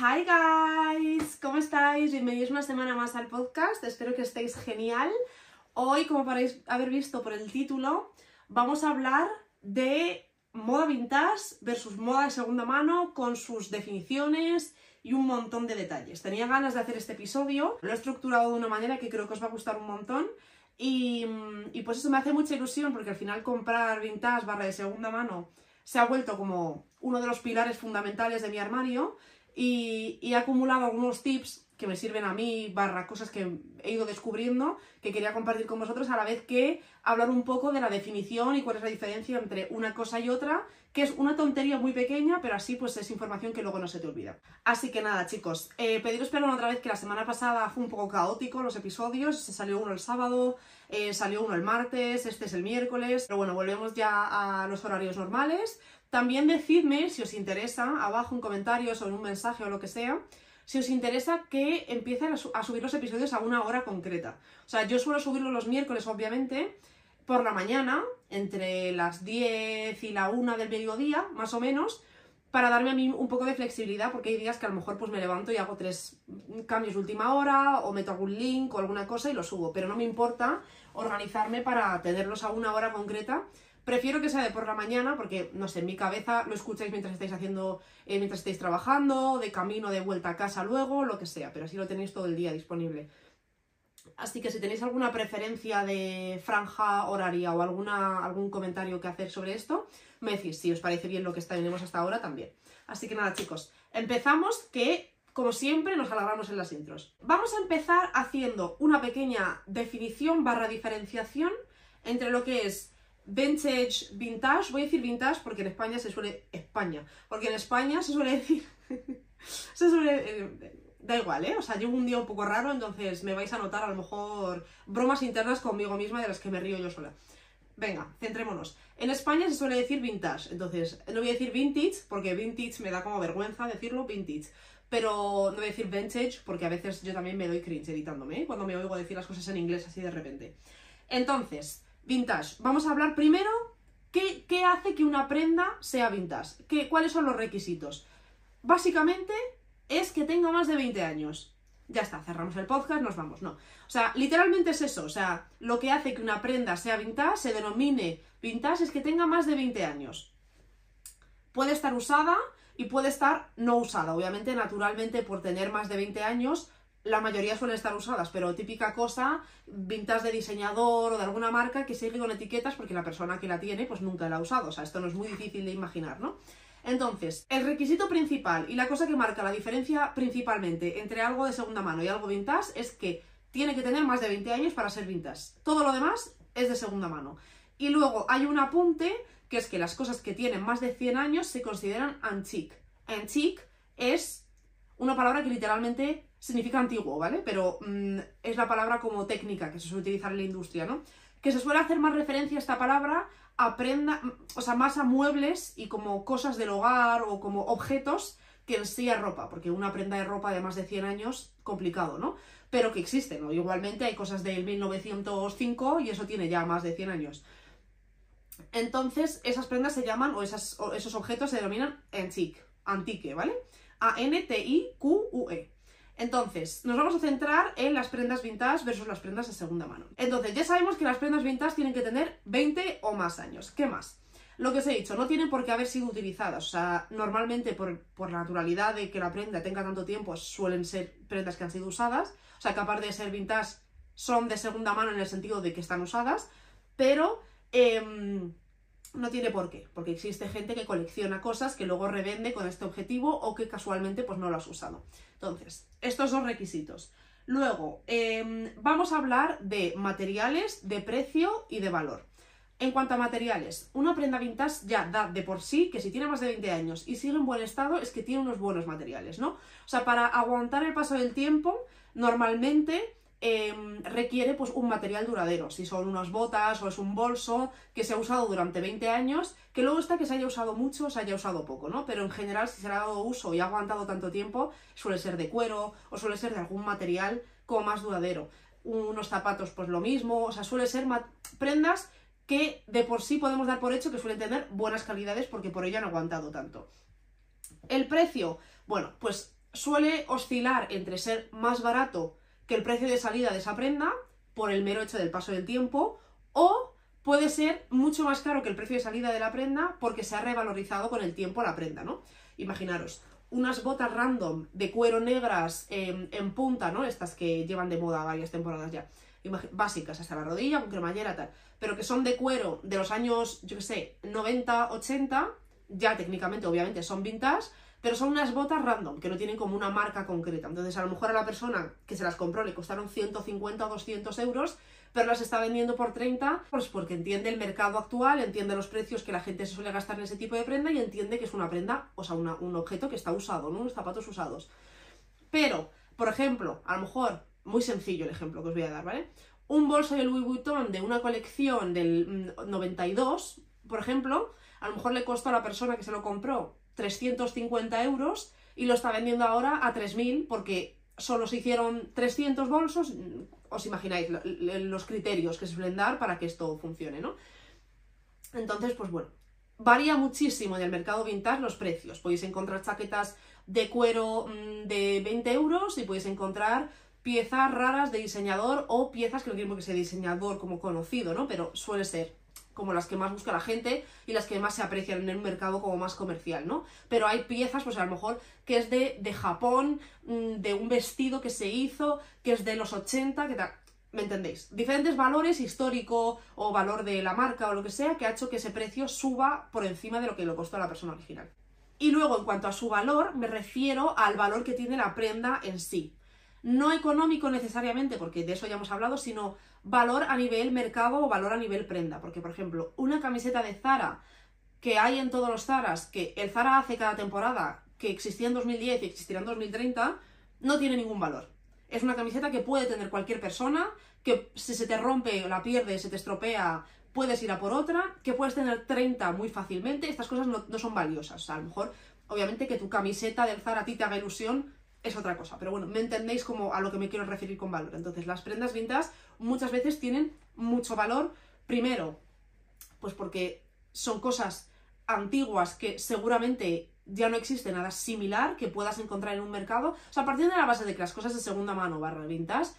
Hi guys, ¿cómo estáis? Bienvenidos una semana más al podcast, espero que estéis genial. Hoy, como podéis haber visto por el título, vamos a hablar de moda vintage versus moda de segunda mano con sus definiciones y un montón de detalles. Tenía ganas de hacer este episodio, lo he estructurado de una manera que creo que os va a gustar un montón y, y pues eso me hace mucha ilusión porque al final comprar vintage barra de segunda mano se ha vuelto como uno de los pilares fundamentales de mi armario y, he acumulado algunos tips que me sirven a mí, barra cosas que he ido descubriendo, que quería compartir con vosotros, a la vez que hablar un poco de la definición y cuál es la diferencia entre una cosa y otra, que es una tontería muy pequeña, pero así pues es información que luego no se te olvida. Así que nada, chicos, eh, pediros perdón otra vez que la semana pasada fue un poco caótico los episodios, se salió uno el sábado, eh, salió uno el martes, este es el miércoles, pero bueno, volvemos ya a los horarios normales. También decidme si os interesa, abajo en comentarios o un mensaje o lo que sea, si os interesa que empiecen a, subir los episodios a una hora concreta. O sea, yo suelo subirlos los miércoles, obviamente, por la mañana, entre las 10 y la 1 del mediodía, más o menos, para darme a mí un poco de flexibilidad, porque hay días que a lo mejor pues me levanto y hago tres cambios de última hora, o meto algún link o alguna cosa y lo subo, pero no me importa organizarme para tenerlos a una hora concreta Prefiero que sea de por la mañana porque, no sé, en mi cabeza lo escucháis mientras estáis haciendo, eh, mientras estáis trabajando, de camino, de vuelta a casa luego, lo que sea, pero así lo tenéis todo el día disponible. Así que si tenéis alguna preferencia de franja horaria o alguna, algún comentario que hacer sobre esto, me decís si os parece bien lo que tenemos hasta ahora también. Así que nada, chicos, empezamos que como siempre, nos alargamos en las intros. Vamos a empezar haciendo una pequeña definición barra diferenciación entre lo que es vintage, vintage, voy a decir vintage porque en España se suele, España, porque en España se suele decir, se suele, eh, da igual, ¿eh? O sea, llevo un día un poco raro, entonces me vais a notar a lo mejor bromas internas conmigo misma de las que me río yo sola. Venga, centrémonos. En España se suele decir vintage, entonces no voy a decir vintage porque vintage me da como vergüenza decirlo vintage. Pero no voy a decir vintage porque a veces yo también me doy cringe editándome, ¿eh? cuando me oigo decir las cosas en inglés así de repente. Entonces, Vintage. Vamos a hablar primero qué, hace que una prenda sea vintage. ¿Qué, ¿Cuáles son los requisitos? Básicamente es que tenga más de 20 años. Ya está, cerramos el podcast, nos vamos. No. O sea, literalmente es eso. O sea, lo que hace que una prenda sea vintage, se denomine vintage, es que tenga más de 20 años. Puede estar usada y puede estar no usada. Obviamente, naturalmente, por tener más de 20 años, la mayoría suelen estar usadas, pero típica cosa, vintas de diseñador o de alguna marca que sigue con etiquetas porque la persona que la tiene pues nunca la ha usado. O sea, esto no es muy difícil de imaginar, ¿no? Entonces, el requisito principal y la cosa que marca la diferencia principalmente entre algo de segunda mano y algo vintage es que tiene que tener más de 20 años para ser vintage. Todo lo demás es de segunda mano. Y luego hay un apunte que es que las cosas que tienen más de 100 años se consideran antique. Antique es una palabra que literalmente significa antiguo, ¿vale? Pero mm, es la palabra como técnica que se suele utilizar en la industria, ¿no? Que se suele hacer más referencia a esta palabra a prenda, o sea, más a muebles y como cosas del hogar o como objetos que en sí a ropa, porque una prenda de ropa de más de 100 años, complicado, ¿no? Pero que existen, ¿no? Igualmente hay cosas del 1905 y eso tiene ya más de 100 años. Entonces, esas prendas se llaman, o, o esos objetos se denominan antique, antique, ¿vale? A-N-T-I-Q-U-E. Entonces, nos vamos a centrar en las prendas vintage versus las prendas de segunda mano. Entonces, ya sabemos que las prendas vintage tienen que tener 20 o más años. ¿Qué más? Lo que os he dicho, no tienen por qué haber sido utilizadas. O sea, normalmente por, la naturalidad de que la prenda tenga tanto tiempo, suelen ser prendas que han sido usadas. O sea, que aparte de ser vintage, son de segunda mano en el sentido de que están usadas. Pero... Em, no tiene por qué, porque existe gente que colecciona cosas que luego revende con este objetivo o que casualmente pues no lo has usado. Entonces, estos dos requisitos. Luego, em, vamos a hablar de materiales, de precio y de valor. En cuanto a materiales, una prenda vintage ya da de por sí que si tiene más de 20 años y sigue en buen estado es que tiene unos buenos materiales, ¿no? O sea, para aguantar el paso del tiempo, normalmente Em, requiere pues, un material duradero, si son unas botas o es un bolso que se ha usado durante 20 años, que luego está que se haya usado mucho o se haya usado poco, ¿no? Pero en general, si se le ha dado uso y ha aguantado tanto tiempo, suele ser de cuero o suele ser de algún material como más duradero. Unos zapatos, pues lo mismo, o sea, suele ser prendas que de por sí podemos dar por hecho que suelen tener buenas calidades porque por ello han aguantado tanto. El precio, bueno, pues suele oscilar entre ser más barato que el precio de salida de esa prenda por el mero hecho del paso del tiempo o puede ser mucho más caro que el precio de salida de la prenda porque se ha revalorizado con el tiempo la prenda, ¿no? Imaginaros, unas botas random de cuero negras en punta, ¿no? Estas que llevan de moda varias temporadas ya. Básicas, hasta la rodilla, con cremallera, tal. Pero que son de cuero de los años, yo qué sé, 90, 80, ya técnicamente, obviamente, son vintage, pero son unas botas random, que no tienen como una marca concreta. Entonces, a lo mejor a la persona que se las compró le costaron 150 o 200 euros, pero las está vendiendo por 30, pues porque entiende el mercado actual, entiende los precios que la gente se suele gastar en ese tipo de prenda y entiende que es una prenda, o sea, un objeto que está usado, ¿no? Unos zapatos usados. Pero, por ejemplo, a lo mejor, muy sencillo el ejemplo que os voy a dar, ¿vale? Un bolso de Louis Vuitton de una colección del 92, mm, por ejemplo, a lo mejor le costó a la persona que se lo compró 350 euros y lo está vendiendo ahora a 3.000 porque solo se hicieron 300 bolsos, os imagináis los criterios que se suelen dar para que esto funcione, ¿no? Entonces, pues bueno, varía muchísimo en el mercado vintage los precios. Podéis encontrar chaquetas de cuero mm, de 20 euros y podéis encontrar piezas raras de diseñador o piezas que no quiero que sea diseñador como conocido, ¿no? Pero suele ser como las que más busca la gente y las que más se aprecian en un mercado como más comercial, ¿no? Pero hay piezas, pues a lo mejor, que es de, de Japón, mm, de un vestido que se hizo, que es de los 80, que tal. ¿Me entendéis? Diferentes valores histórico o valor de la marca o lo que sea que ha hecho que ese precio suba por encima de lo que le costó a la persona original. Y luego, en cuanto a su valor, me refiero al valor que tiene la prenda en sí. No económico necesariamente, porque de eso ya hemos hablado, sino valor a nivel mercado o valor a nivel prenda. Porque, por ejemplo, una camiseta de Zara que hay en todos los Zaras, que el Zara hace cada temporada, que existía en 2010 y existirá en 2030, no tiene ningún valor. Es una camiseta que puede tener cualquier persona, que si se te rompe la pierde, se te estropea, puedes ir a por otra, que puedes tener 30 muy fácilmente. Estas cosas no, no son valiosas. a lo mejor, obviamente, que tu camiseta del Zara a ti te haga ilusión, es otra cosa. Pero bueno, me entendéis como a lo que me quiero referir con valor. Entonces, las prendas vintage muchas veces tienen mucho valor. Primero, pues porque son cosas antiguas que seguramente ya no existe nada similar que puedas encontrar en un mercado. O sea, partiendo de la base de que las cosas de segunda mano barra vintage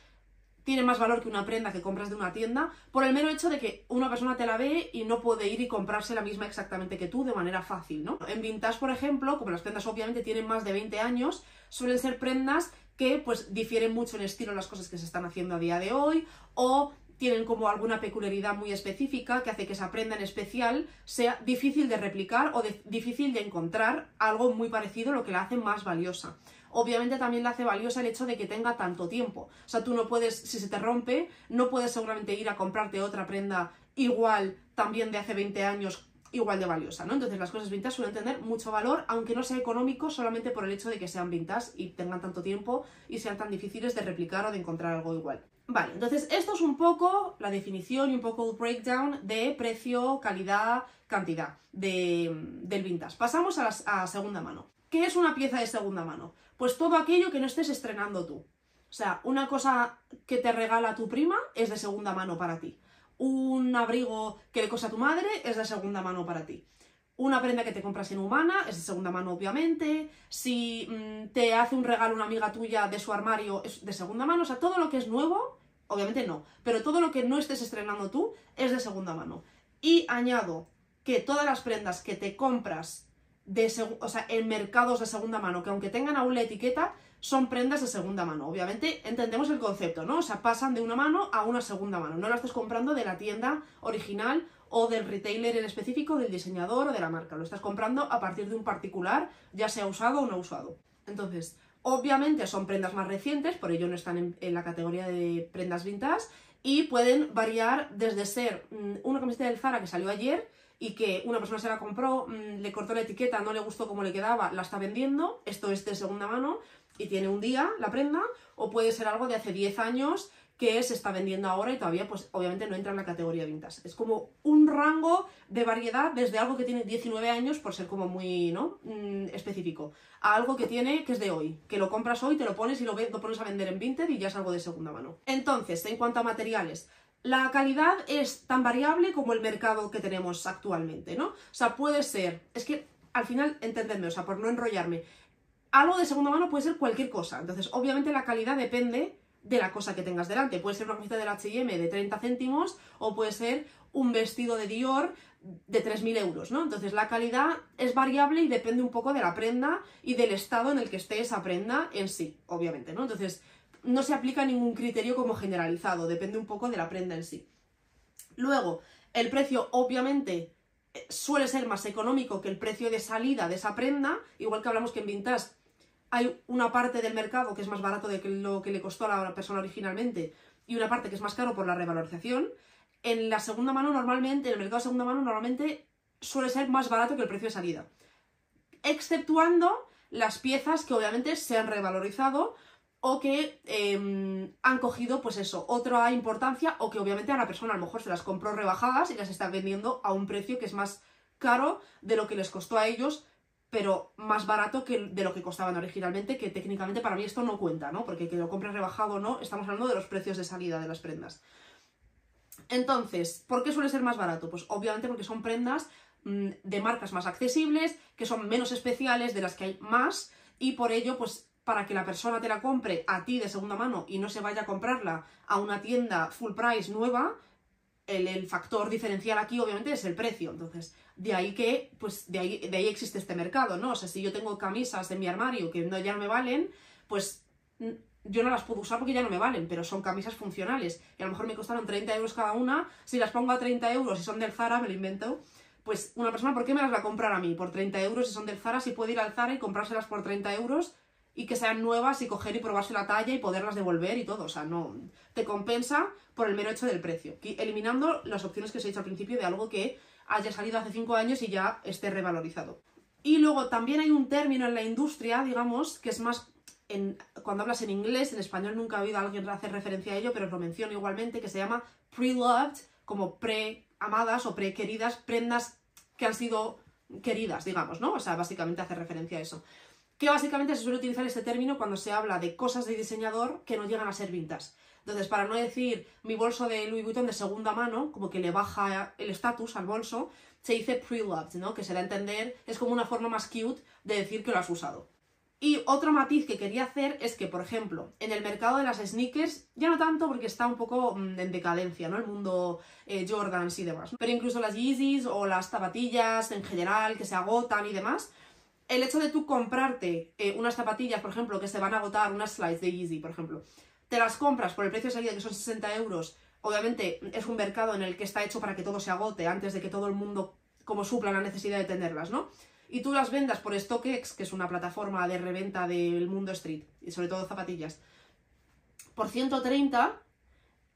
tienen más valor que una prenda que compras de una tienda, por el mero hecho de que una persona te la ve y no puede ir y comprarse la misma exactamente que tú de manera fácil, ¿no? En vintage, por ejemplo, como las prendas obviamente tienen más de 20 años, suelen ser prendas que pues difieren mucho en estilo las cosas que se están haciendo a día de hoy o tienen como alguna peculiaridad muy específica que hace que esa prenda en especial sea difícil de replicar o difícil de encontrar algo muy parecido, lo que la hace más valiosa. Obviamente también la hace valiosa el hecho de que tenga tanto tiempo. O sea, tú no puedes, si se te rompe, no puedes seguramente ir a comprarte otra prenda igual también de hace 20 años igual de valiosa, ¿no? Entonces las cosas vintage suelen tener mucho valor, aunque no sea económico, solamente por el hecho de que sean vintage y tengan tanto tiempo y sean tan difíciles de replicar o de encontrar algo igual. Vale, entonces esto es un poco la definición y un poco el breakdown de precio, calidad, cantidad del vintage. Pasamos a, la, a segunda mano. ¿Qué es una pieza de segunda mano? Pues todo aquello que no estés estrenando tú. O sea, una cosa que te regala tu prima es de segunda mano para ti un abrigo que le cosa a tu madre es de segunda mano para ti. Una prenda que te compras en Humana es de segunda mano, obviamente. Si mm, te hace un regalo una amiga tuya de su armario es de segunda mano. O sea, todo lo que es nuevo, obviamente no. Pero todo lo que no estés estrenando tú es de segunda mano. Y añado que todas las prendas que te compras de o sea, en mercados de segunda mano, que aunque tengan aún la etiqueta, son prendas de segunda mano. Obviamente entendemos el concepto, ¿no? O sea, pasan de una mano a una segunda mano. No la estás comprando de la tienda original o del retailer en específico, del diseñador o de la marca. Lo estás comprando a partir de un particular, ya sea usado o no usado. Entonces, obviamente son prendas más recientes, por ello no están en, la categoría de prendas vintage, y pueden variar desde ser mm, una camiseta del Zara que salió ayer y que una persona se la compró, mm, le cortó la etiqueta, no le gustó cómo le quedaba, la está vendiendo, esto es de segunda mano, y tiene un día la prenda, o puede ser algo de hace 10 años que se está vendiendo ahora y todavía, pues obviamente no entra en la categoría vintage. Es como un rango de variedad desde algo que tiene 19 años, por ser como muy, ¿no? Mm, específico, a algo que tiene, que es de hoy, que lo compras hoy, te lo pones y lo, lo pones a vender en Vinted y ya es algo de segunda mano. Entonces, en cuanto a materiales, la calidad es tan variable como el mercado que tenemos actualmente, ¿no? O sea, puede ser, es que al final, entendedme, o sea, por no enrollarme, algo de segunda mano puede ser cualquier cosa. Entonces, obviamente la calidad depende de la cosa que tengas delante. Puede ser una camiseta del H&M de 30 céntimos o puede ser un vestido de Dior de 3.000 euros, ¿no? Entonces la calidad es variable y depende un poco de la prenda y del estado en el que esté esa prenda en sí, obviamente, ¿no? Entonces no se aplica ningún criterio como generalizado, depende un poco de la prenda en sí. Luego, el precio obviamente eh, suele ser más económico que el precio de salida de esa prenda, igual que hablamos que en Vintage hay una parte del mercado que es más barato de lo que le costó a la persona originalmente y una parte que es más caro por la revalorización. En la segunda mano normalmente, en el mercado de segunda mano normalmente suele ser más barato que el precio de salida. Exceptuando las piezas que obviamente se han revalorizado o que em, han cogido, pues eso, otra importancia o que obviamente a la persona a lo mejor se las compró rebajadas y las está vendiendo a un precio que es más caro de lo que les costó a ellos pero más barato que de lo que costaban originalmente, que técnicamente para mí esto no cuenta, ¿no? Porque que lo compres rebajado o no, estamos hablando de los precios de salida de las prendas. Entonces, ¿por qué suele ser más barato? Pues obviamente porque son prendas mm, de marcas más accesibles, que son menos especiales, de las que hay más, y por ello, pues para que la persona te la compre a ti de segunda mano y no se vaya a comprarla a una tienda full price nueva, el, factor diferencial aquí obviamente es el precio. Entonces, de ahí que, pues de ahí, de ahí existe este mercado, ¿no? O sea, si yo tengo camisas en mi armario que no, ya no me valen, pues yo no las puedo usar porque ya no me valen, pero son camisas funcionales. Y a lo mejor me costaron 30 euros cada una. Si las pongo a 30 euros y son del Zara, me lo invento. Pues una persona, ¿por qué me las va a comprar a mí? Por 30 euros si son del Zara, si puede ir al Zara y comprárselas por 30 euros y que sean nuevas y coger y probarse la talla y poderlas devolver y todo. O sea, no. Te compensa por el mero hecho del precio. Eliminando las opciones que os he dicho al principio de algo que haya salido hace 5 años y ya esté revalorizado. Y luego también hay un término en la industria, digamos, que es más. En, cuando hablas en inglés, en español nunca he oído a alguien hacer referencia a ello, pero os lo menciono igualmente, que se llama pre-loved, como pre-amadas o pre-queridas, prendas que han sido queridas, digamos, ¿no? O sea, básicamente hace referencia a eso que básicamente se suele utilizar este término cuando se habla de cosas de diseñador que no llegan a ser vintage. Entonces, para no decir mi bolso de Louis Vuitton de segunda mano, como que le baja el estatus al bolso, se dice pre-loved, ¿no? Que se da a entender, es como una forma más cute de decir que lo has usado. Y otro matiz que quería hacer es que, por ejemplo, en el mercado de las sneakers, ya no tanto porque está un poco mm, en decadencia, ¿no? El mundo eh, Jordans y demás. Pero incluso las Yeezys o las zapatillas en general que se agotan y demás, el hecho de tú comprarte eh, unas zapatillas, por ejemplo, que se van a agotar, unas slides de Yeezy, por ejemplo, te las compras por el precio de salida que son 60 euros, obviamente es un mercado en el que está hecho para que todo se agote antes de que todo el mundo como supla la necesidad de tenerlas, ¿no? Y tú las vendas por StockX, que es una plataforma de reventa del mundo street, y sobre todo zapatillas, por 130,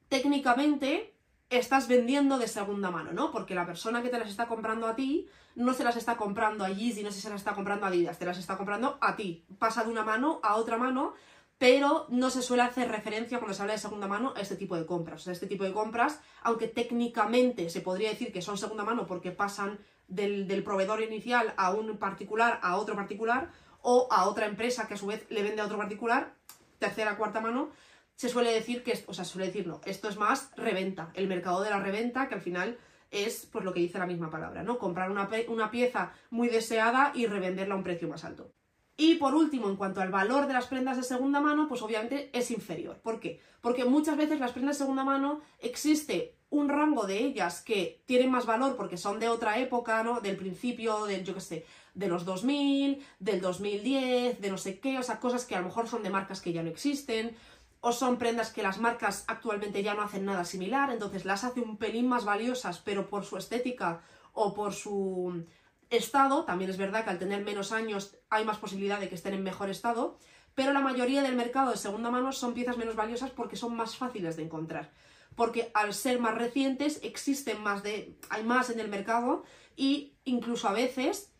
técnicamente estás vendiendo de segunda mano, ¿no? Porque la persona que te las está comprando a ti no se las está comprando a Yeezy, no se las está comprando a Adidas, te las está comprando a ti. Pasa de una mano a otra mano, pero no se suele hacer referencia cuando se habla de segunda mano a este tipo de compras. O sea, este tipo de compras, aunque técnicamente se podría decir que son segunda mano porque pasan del, del proveedor inicial a un particular a otro particular, o a otra empresa que a su vez le vende a otro particular, tercera, cuarta mano, se suele decir que, o sea, se suele decir no, esto es más reventa, el mercado de la reventa, que al final es pues lo que dice la misma palabra, ¿no? Comprar una, una pieza muy deseada y revenderla a un precio más alto. Y por último, en cuanto al valor de las prendas de segunda mano, pues obviamente es inferior. ¿Por qué? Porque muchas veces las prendas de segunda mano existe un rango de ellas que tienen más valor porque son de otra época, ¿no? Del principio, del, yo qué sé, de los 2000, del 2010, de no sé qué, o sea, cosas que a lo mejor son de marcas que ya no existen, o son prendas que las marcas actualmente ya no hacen nada similar, entonces las hace un pelín más valiosas, pero por su estética o por su estado, también es verdad que al tener menos años hay más posibilidad de que estén en mejor estado, pero la mayoría del mercado de segunda mano son piezas menos valiosas porque son más fáciles de encontrar. Porque al ser más recientes existen más de. hay más en el mercado y incluso a veces,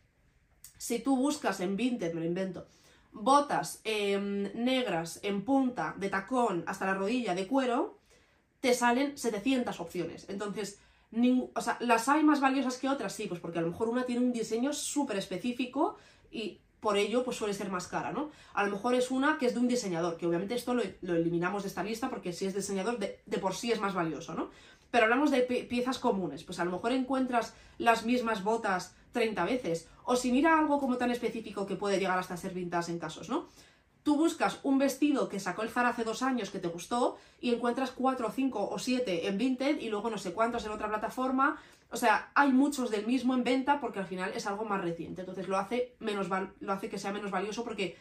si tú buscas en Vinted, me lo invento, botas em, negras en punta, de tacón hasta la rodilla, de cuero, te salen 700 opciones. Entonces, o sea, ¿las hay más valiosas que otras? Sí, pues porque a lo mejor una tiene un diseño súper específico y por ello pues suele ser más cara, ¿no? A lo mejor es una que es de un diseñador, que obviamente esto lo, eliminamos de esta lista porque si es diseñador de, de, por sí es más valioso, ¿no? Pero hablamos de piezas comunes, pues a lo mejor encuentras las mismas botas 30 veces O si mira algo como tan específico que puede llegar hasta ser vintage en casos, ¿no? Tú buscas un vestido que sacó el Zara hace dos años que te gustó y encuentras cuatro, cinco o siete en Vinted y luego no sé cuántos en otra plataforma. O sea, hay muchos del mismo en venta porque al final es algo más reciente. Entonces lo hace, menos lo hace que sea menos valioso porque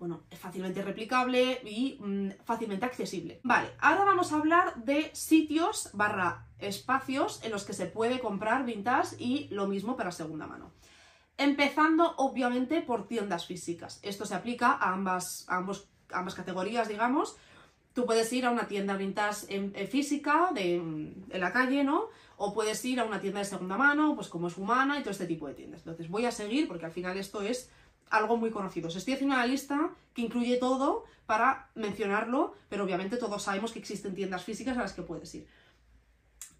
bueno, es fácilmente replicable y mm, fácilmente accesible. Vale, ahora vamos a hablar de sitios barra espacios en los que se puede comprar vintage y lo mismo para segunda mano. Empezando obviamente por tiendas físicas. Esto se aplica a ambas, ambos, ambas categorías, digamos. Tú puedes ir a una tienda vintage en, física de, en la calle, ¿no? O puedes ir a una tienda de segunda mano, pues como es humana y todo este tipo de tiendas. Entonces voy a seguir porque al final esto es algo muy conocido. Os estoy haciendo una lista que incluye todo para mencionarlo, pero obviamente todos sabemos que existen tiendas físicas a las que puedes ir.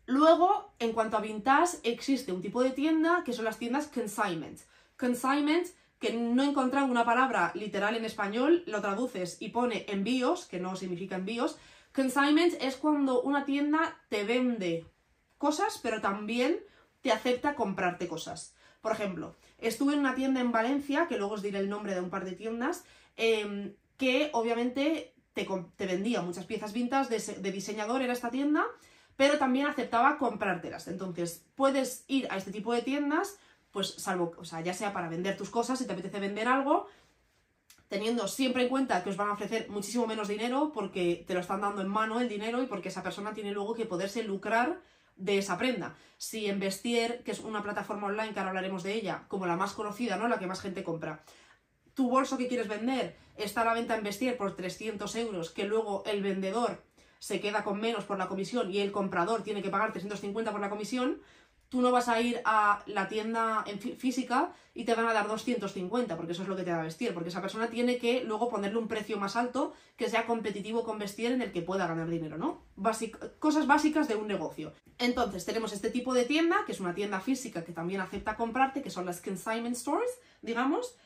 Luego, en cuanto a vintage, existe un tipo de tienda que son las tiendas consignment. Consignment, que no he encontrado una palabra literal en español, lo traduces y pone envíos, que no significa envíos. Consignment es cuando una tienda te vende cosas, pero también te acepta comprarte cosas. Por ejemplo, estuve en una tienda en Valencia, que luego os diré el nombre de un par de tiendas, em, que obviamente te, vendía muchas piezas vintage de diseñador, era esta tienda, pero también aceptaba comprártelas. Entonces, puedes ir a este tipo de tiendas, pues salvo, o sea, ya sea para vender tus cosas, si te apetece vender algo, teniendo siempre en cuenta que os van a ofrecer muchísimo menos dinero porque te lo están dando en mano el dinero y porque esa persona tiene luego que poderse lucrar de esa prenda. Si en Vestier, que es una plataforma online que ahora hablaremos de ella, como la más conocida, ¿no? La que más gente compra, tu bolso que quieres vender está a la venta en Vestier por 300 euros, que luego el vendedor se queda con menos por la comisión y el comprador tiene que pagar 350 por la comisión, tú no vas a ir a la tienda en física y te van a dar 250, porque eso es lo que te da vestir, porque esa persona tiene que luego ponerle un precio más alto que sea competitivo con vestir en el que pueda ganar dinero, ¿no? cosas básicas de un negocio. Entonces, tenemos este tipo de tienda, que es una tienda física que también acepta comprarte, que son las consignment stores, digamos.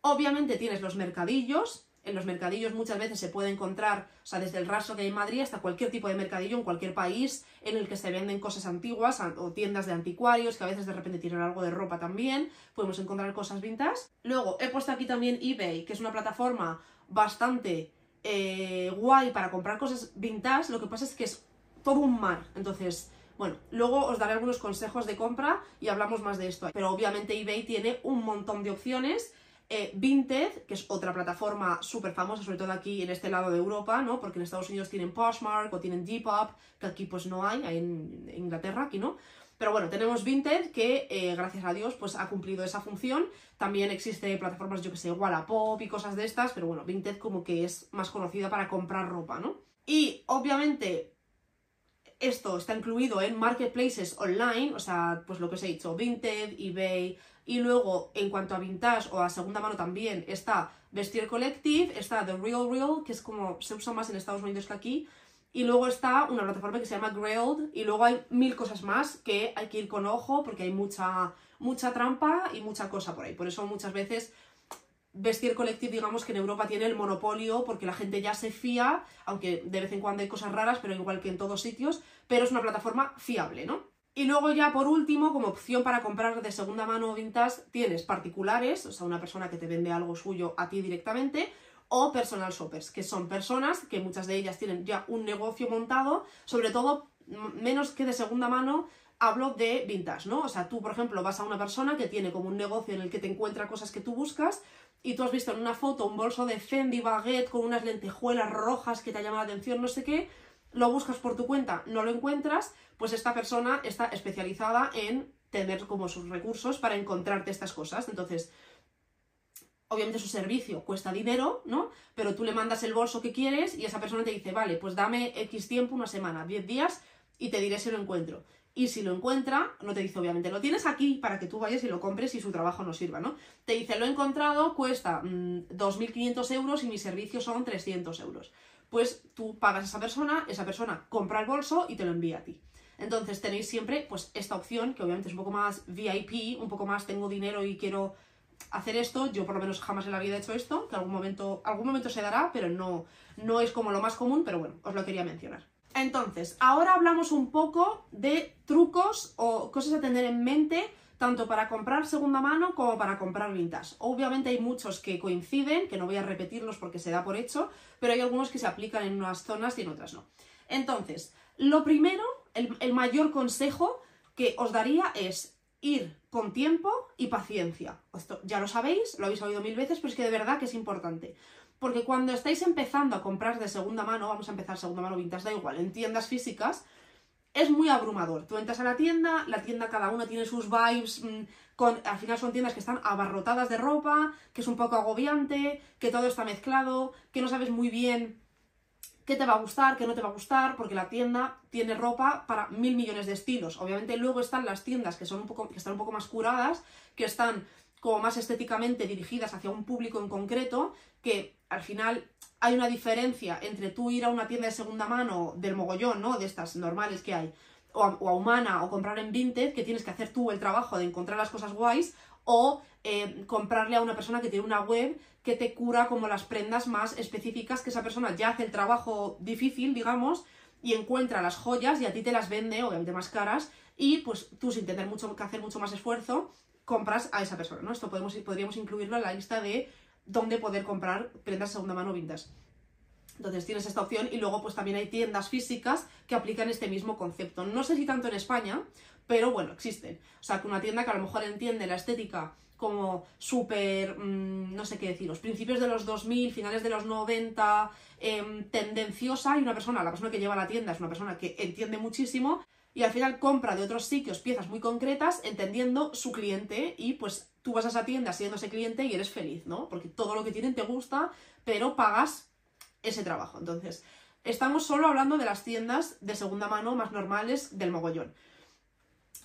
Obviamente tienes los mercadillos, en los mercadillos muchas veces se puede encontrar, o sea, desde el rastro que hay en Madrid hasta cualquier tipo de mercadillo en cualquier país en el que se venden cosas antiguas o tiendas de anticuarios que a veces de repente tienen algo de ropa también, podemos encontrar cosas vintage. Luego he puesto aquí también eBay, que es una plataforma bastante eh, guay para comprar cosas vintage, lo que pasa es que es todo un mar, entonces... Bueno, luego os daré algunos consejos de compra y hablamos más de esto. Pero obviamente eBay tiene un montón de opciones eh, Vinted, que es otra plataforma súper famosa, sobre todo aquí en este lado de Europa, ¿no? Porque en Estados Unidos tienen Poshmark o tienen Depop, que aquí pues no hay, hay en Inglaterra, aquí no. Pero bueno, tenemos Vinted que, eh, gracias a Dios, pues ha cumplido esa función. También existe plataformas, yo que sé, Wallapop y cosas de estas, pero bueno, Vinted como que es más conocida para comprar ropa, ¿no? Y obviamente esto está incluido en marketplaces online, o sea, pues lo que os he dicho, Vinted, eBay, y luego, en cuanto a vintage o a segunda mano también, está Vestir Collective, está The Real Real, que es como se usa más en Estados Unidos que aquí, y luego está una plataforma que se llama Grailed, y luego hay mil cosas más que hay que ir con ojo porque hay mucha, mucha trampa y mucha cosa por ahí. Por eso muchas veces Vestir Collective, digamos que en Europa tiene el monopolio porque la gente ya se fía, aunque de vez en cuando hay cosas raras, pero igual que en todos sitios, pero es una plataforma fiable, ¿no? Y luego ya por último, como opción para comprar de segunda mano o vintage, tienes particulares, o sea, una persona que te vende algo suyo a ti directamente, o personal shoppers, que son personas que muchas de ellas tienen ya un negocio montado, sobre todo menos que de segunda mano, hablo de vintage, ¿no? O sea, tú, por ejemplo, vas a una persona que tiene como un negocio en el que te encuentra cosas que tú buscas y tú has visto en una foto un bolso de Fendi Baguette con unas lentejuelas rojas que te ha llamado la atención, no sé qué, lo buscas por tu cuenta, no lo encuentras, pues esta persona está especializada en tener como sus recursos para encontrarte estas cosas. Entonces, obviamente su servicio cuesta dinero, ¿no? Pero tú le mandas el bolso que quieres y esa persona te dice, vale, pues dame X tiempo, una semana, 10 días y te diré si lo encuentro. Y si lo encuentra, no te dice obviamente, lo tienes aquí para que tú vayas y lo compres y su trabajo no sirva, ¿no? Te dice, lo he encontrado, cuesta 2.500 mm, euros y mi servicio son 300 euros pues tú pagas a esa persona, esa persona compra el bolso y te lo envía a ti. Entonces tenéis siempre pues esta opción, que obviamente es un poco más VIP, un poco más tengo dinero y quiero hacer esto. Yo por lo menos jamás en la vida he hecho esto, que algún momento, algún momento se dará, pero no, no es como lo más común, pero bueno, os lo quería mencionar. Entonces, ahora hablamos un poco de trucos o cosas a tener en mente tanto para comprar segunda mano como para comprar vintage. Obviamente hay muchos que coinciden, que no voy a repetirlos porque se da por hecho, pero hay algunos que se aplican en unas zonas y en otras no. Entonces, lo primero, el, mayor consejo que os daría es ir con tiempo y paciencia. Esto ya lo sabéis, lo habéis oído mil veces, pero es que de verdad que es importante. Porque cuando estáis empezando a comprar de segunda mano, vamos a empezar segunda mano vintage, da igual, en tiendas físicas, es muy abrumador. Tú entras a la tienda, la tienda cada una tiene sus vibes, mm, con, al final son tiendas que están abarrotadas de ropa, que es un poco agobiante, que todo está mezclado, que no sabes muy bien qué te va a gustar, qué no te va a gustar, porque la tienda tiene ropa para mil millones de estilos. Obviamente luego están las tiendas que, son un poco, que están un poco más curadas, que están como más estéticamente dirigidas hacia un público en concreto, que al final hay una diferencia entre tú ir a una tienda de segunda mano del mogollón, ¿no? De estas normales que hay, o a, Humana, o comprar en Vinted, que tienes que hacer tú el trabajo de encontrar las cosas guays, o eh, comprarle a una persona que tiene una web que te cura como las prendas más específicas, que esa persona ya hace el trabajo difícil, digamos, y encuentra las joyas y a ti te las vende, obviamente más caras, y pues tú sin tener mucho que hacer mucho más esfuerzo, compras a esa persona, ¿no? Esto podemos, podríamos incluirlo en la lista de dónde poder comprar prendas segunda mano vintage. Entonces tienes esta opción y luego pues también hay tiendas físicas que aplican este mismo concepto. No sé si tanto en España, pero bueno, existen. O sea, que una tienda que a lo mejor entiende la estética como súper, mm, no sé qué deciros, principios de los 2000, finales de los 90, em, tendenciosa y una persona, la persona que lleva la tienda es una persona que entiende muchísimo y al final compra de otros sitios piezas muy concretas entendiendo su cliente y pues tú vas a esa tienda siendo ese cliente y eres feliz, ¿no? Porque todo lo que tienen te gusta, pero pagas ese trabajo. Entonces, estamos solo hablando de las tiendas de segunda mano más normales del mogollón.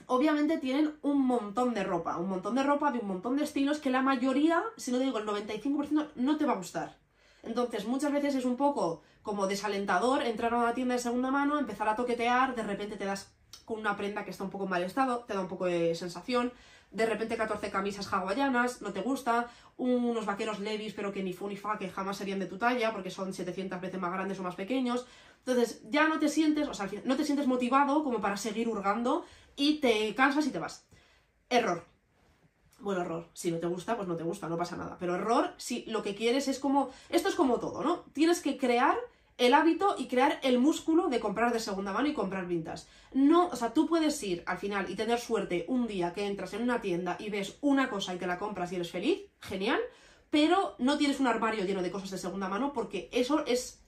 Obviamente tienen un montón de ropa, un montón de ropa de un montón de estilos que la mayoría, si no digo el 95%, no te va a gustar. Entonces, muchas veces es un poco como desalentador entrar a una tienda de segunda mano, empezar a toquetear, de repente te das con una prenda que está un poco en mal estado, te da un poco de sensación, de repente 14 camisas hawaianas, no te gusta, unos vaqueros levis pero que ni fu ni fa, que jamás serían de tu talla porque son 700 veces más grandes o más pequeños. Entonces ya no te sientes, o sea, no te sientes motivado como para seguir hurgando y te cansas y te vas. Error. Bueno, error. Si no te gusta, pues no te gusta, no pasa nada. Pero error, si lo que quieres es como... Esto es como todo, ¿no? Tienes que crear el hábito y crear el músculo de comprar de segunda mano y comprar vintas. No, o sea, tú puedes ir al final y tener suerte un día que entras en una tienda y ves una cosa y te la compras y eres feliz, genial, pero no tienes un armario lleno de cosas de segunda mano porque eso es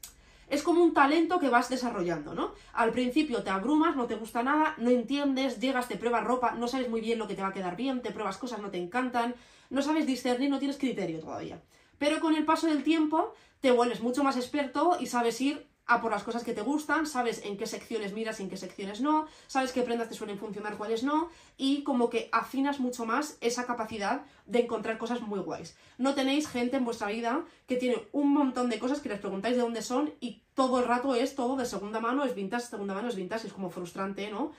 es como un talento que vas desarrollando, ¿no? Al principio te abrumas, no te gusta nada, no entiendes, llegas, te pruebas ropa, no sabes muy bien lo que te va a quedar bien, te pruebas cosas, no te encantan, no sabes discernir, no tienes criterio todavía. Pero con el paso del tiempo te vuelves mucho más experto y sabes ir a por las cosas que te gustan, sabes en qué secciones miras y en qué secciones no, sabes qué prendas te suelen funcionar, cuáles no, y como que afinas mucho más esa capacidad de encontrar cosas muy guays. No tenéis gente en vuestra vida que tiene un montón de cosas que les preguntáis de dónde son y todo el rato es todo de segunda mano, es vintage, segunda mano es vintage, es como frustrante, ¿no?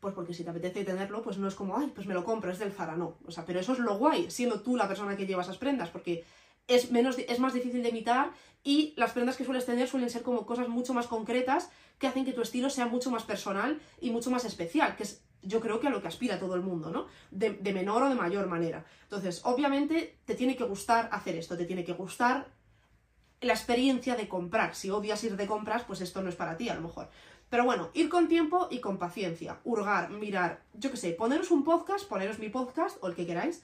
Pues porque si te apetece tenerlo, pues no es como, ay, pues me lo compro, es del Zara, no. O sea, pero eso es lo guay, siendo tú la persona que lleva esas prendas, porque es, menos, es más difícil de imitar y las prendas que sueles tener suelen ser como cosas mucho más concretas que hacen que tu estilo sea mucho más personal y mucho más especial, que es yo creo que a lo que aspira todo el mundo, ¿no? De, de menor o de mayor manera. Entonces, obviamente, te tiene que gustar hacer esto, te tiene que gustar la experiencia de comprar. Si odias ir de compras, pues esto no es para ti, a lo mejor. Pero bueno, ir con tiempo y con paciencia, hurgar, mirar, yo qué sé, poneros un podcast, poneros mi podcast o el que queráis,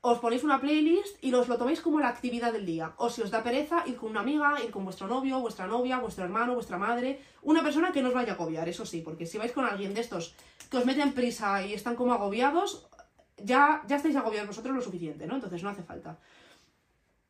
os ponéis una playlist y os lo toméis como la actividad del día. O si os da pereza, ir con una amiga, ir con vuestro novio, vuestra novia, vuestro hermano, vuestra madre, una persona que no os vaya a agobiar, eso sí, porque si vais con alguien de estos que os meten prisa y están como agobiados, ya, ya estáis agobiados vosotros lo suficiente, ¿no? Entonces no hace falta.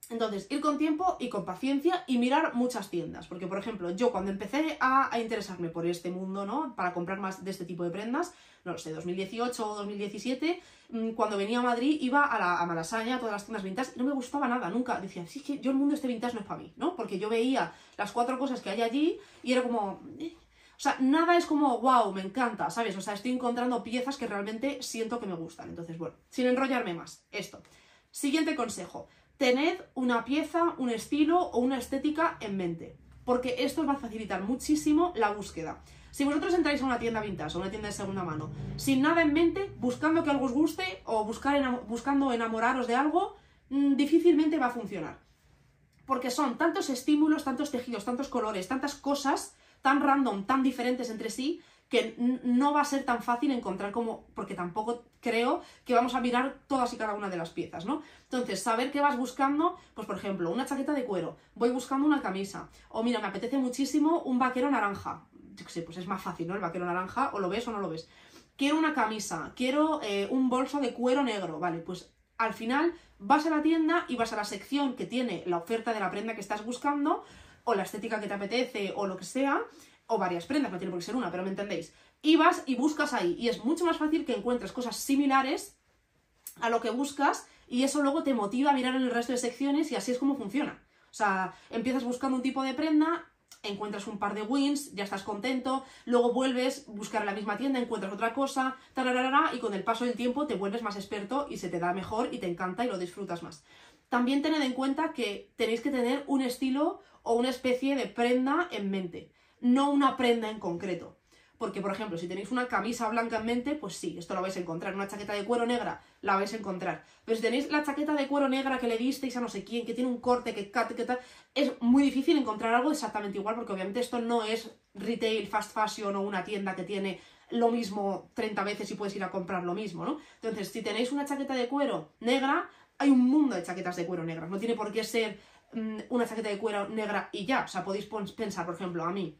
Entonces, ir con tiempo y con paciencia y mirar muchas tiendas. Porque, por ejemplo, yo cuando empecé a, interesarme por este mundo, ¿no? Para comprar más de este tipo de prendas, no lo sé, 2018 o 2017, mm, cuando venía a Madrid iba a, la, Malasaña, a todas las tiendas vintage, y no me gustaba nada, nunca. Decía, sí, que yo el mundo este vintage no es para mí, ¿no? Porque yo veía las cuatro cosas que hay allí y era como... Eh". O sea, nada es como, wow, me encanta, ¿sabes? O sea, estoy encontrando piezas que realmente siento que me gustan. Entonces, bueno, sin enrollarme más, esto. Siguiente consejo tened una pieza, un estilo o una estética en mente. porque esto os va a facilitar muchísimo la búsqueda. Si vosotros entráis a una tienda vintage o una tienda de segunda mano, sin nada en mente, buscando que algo os guste o buscando enamoraros de algo, mm, difícilmente va a funcionar. Porque son tantos estímulos, tantos tejidos, tantos colores, tantas cosas tan random, tan diferentes entre sí, que no va a ser tan fácil encontrar como, porque tampoco creo que vamos a mirar todas y cada una de las piezas, ¿no? Entonces, saber qué vas buscando, pues por ejemplo, una chaqueta de cuero, voy buscando una camisa, o mira, me apetece muchísimo un vaquero naranja, yo qué sé, pues es más fácil, ¿no? El vaquero naranja, o lo ves o no lo ves. Quiero una camisa, quiero eh, un bolso de cuero negro, vale, pues al final vas a la tienda y vas a la sección que tiene la oferta de la prenda que estás buscando, o la estética que te apetece, o lo que sea, o varias prendas, no tiene por qué ser una, pero me entendéis. Y vas y buscas ahí, y es mucho más fácil que encuentres cosas similares a lo que buscas, y eso luego te motiva a mirar en el resto de secciones, y así es como funciona. O sea, empiezas buscando un tipo de prenda, encuentras un par de wins, ya estás contento, luego vuelves, buscar en la misma tienda, encuentras otra cosa, y con el paso del tiempo te vuelves más experto y se te da mejor y te encanta y lo disfrutas más. También tened en cuenta que tenéis que tener un estilo o una especie de prenda en mente no una prenda en concreto. Porque, por ejemplo, si tenéis una camisa blanca en mente, pues sí, esto lo vais a encontrar. Una chaqueta de cuero negra, la vais a encontrar. Pero si tenéis la chaqueta de cuero negra que le disteis a no sé quién, que tiene un corte, que que tal, es muy difícil encontrar algo exactamente igual, porque obviamente esto no es retail, fast fashion o una tienda que tiene lo mismo 30 veces y puedes ir a comprar lo mismo, ¿no? Entonces, si tenéis una chaqueta de cuero negra, hay un mundo de chaquetas de cuero negras. No tiene por qué ser mm, una chaqueta de cuero negra y ya. O sea, podéis pensar, por ejemplo, a mí,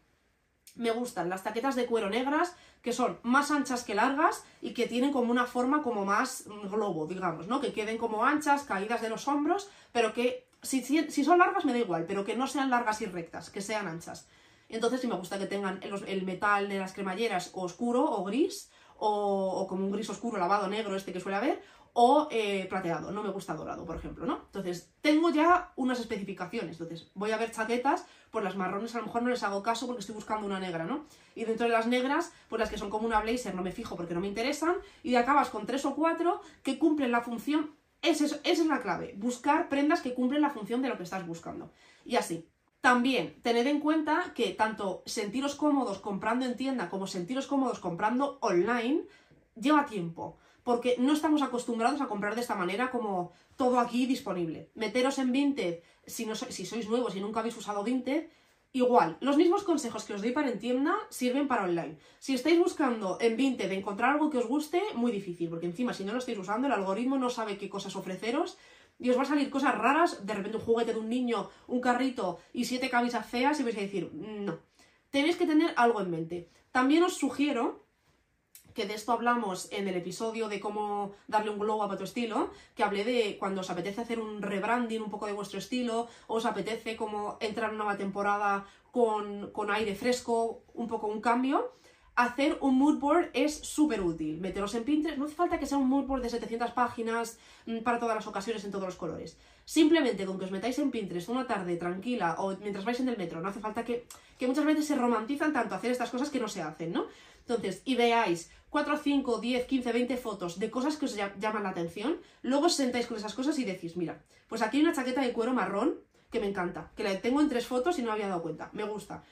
me gustan las taquetas de cuero negras que son más anchas que largas y que tienen como una forma como más globo, digamos, ¿no? Que queden como anchas, caídas de los hombros, pero que si, son largas me da igual, pero que no sean largas y rectas, que sean anchas. Entonces sí me gusta que tengan el, metal de las cremalleras oscuro o gris, o, o, como un gris oscuro lavado negro este que suele haber, o eh, plateado, no me gusta dorado, por ejemplo, ¿no? Entonces, tengo ya unas especificaciones, entonces voy a ver chaquetas, por las marrones a lo mejor no les hago caso porque estoy buscando una negra, ¿no? Y dentro de las negras, pues las que son como una blazer no me fijo porque no me interesan, y acabas con tres o cuatro que cumplen la función, esa es la clave, buscar prendas que cumplen la función de lo que estás buscando. Y así, también tened en cuenta que tanto sentiros cómodos comprando en tienda como sentiros cómodos comprando online lleva tiempo porque no estamos acostumbrados a comprar de esta manera como todo aquí disponible. Meteros en Vinted, si, no, si sois nuevos y nunca habéis usado Vinted, igual, los mismos consejos que os doy para en tienda sirven para online. Si estáis buscando en Vinted encontrar algo que os guste, muy difícil, porque encima si no lo estáis usando, el algoritmo no sabe qué cosas ofreceros y os va a salir cosas raras, de repente un juguete de un niño, un carrito y siete camisas feas y vais a decir, no. Tenéis que tener algo en mente. También os sugiero que de esto hablamos en el episodio de cómo darle un glow a tu estilo, que hablé de cuando os apetece hacer un rebranding un poco de vuestro estilo, os apetece como entrar en una nueva temporada con, con aire fresco, un poco un cambio, hacer un mood board es súper útil. Meteros en Pinterest, no hace falta que sea un mood board de 700 páginas mm, para todas las ocasiones en todos los colores. Simplemente con que os metáis en Pinterest una tarde tranquila o mientras vais en el metro, no hace falta que, que muchas veces se romantizan tanto hacer estas cosas que no se hacen, ¿no? Entonces, y veáis 4, 5, 10, 15, 20 fotos de cosas que os llaman la atención, luego os sentáis con esas cosas y decís, mira, pues aquí hay una chaqueta de cuero marrón que me encanta, que la tengo en tres fotos y no me había dado cuenta, me gusta.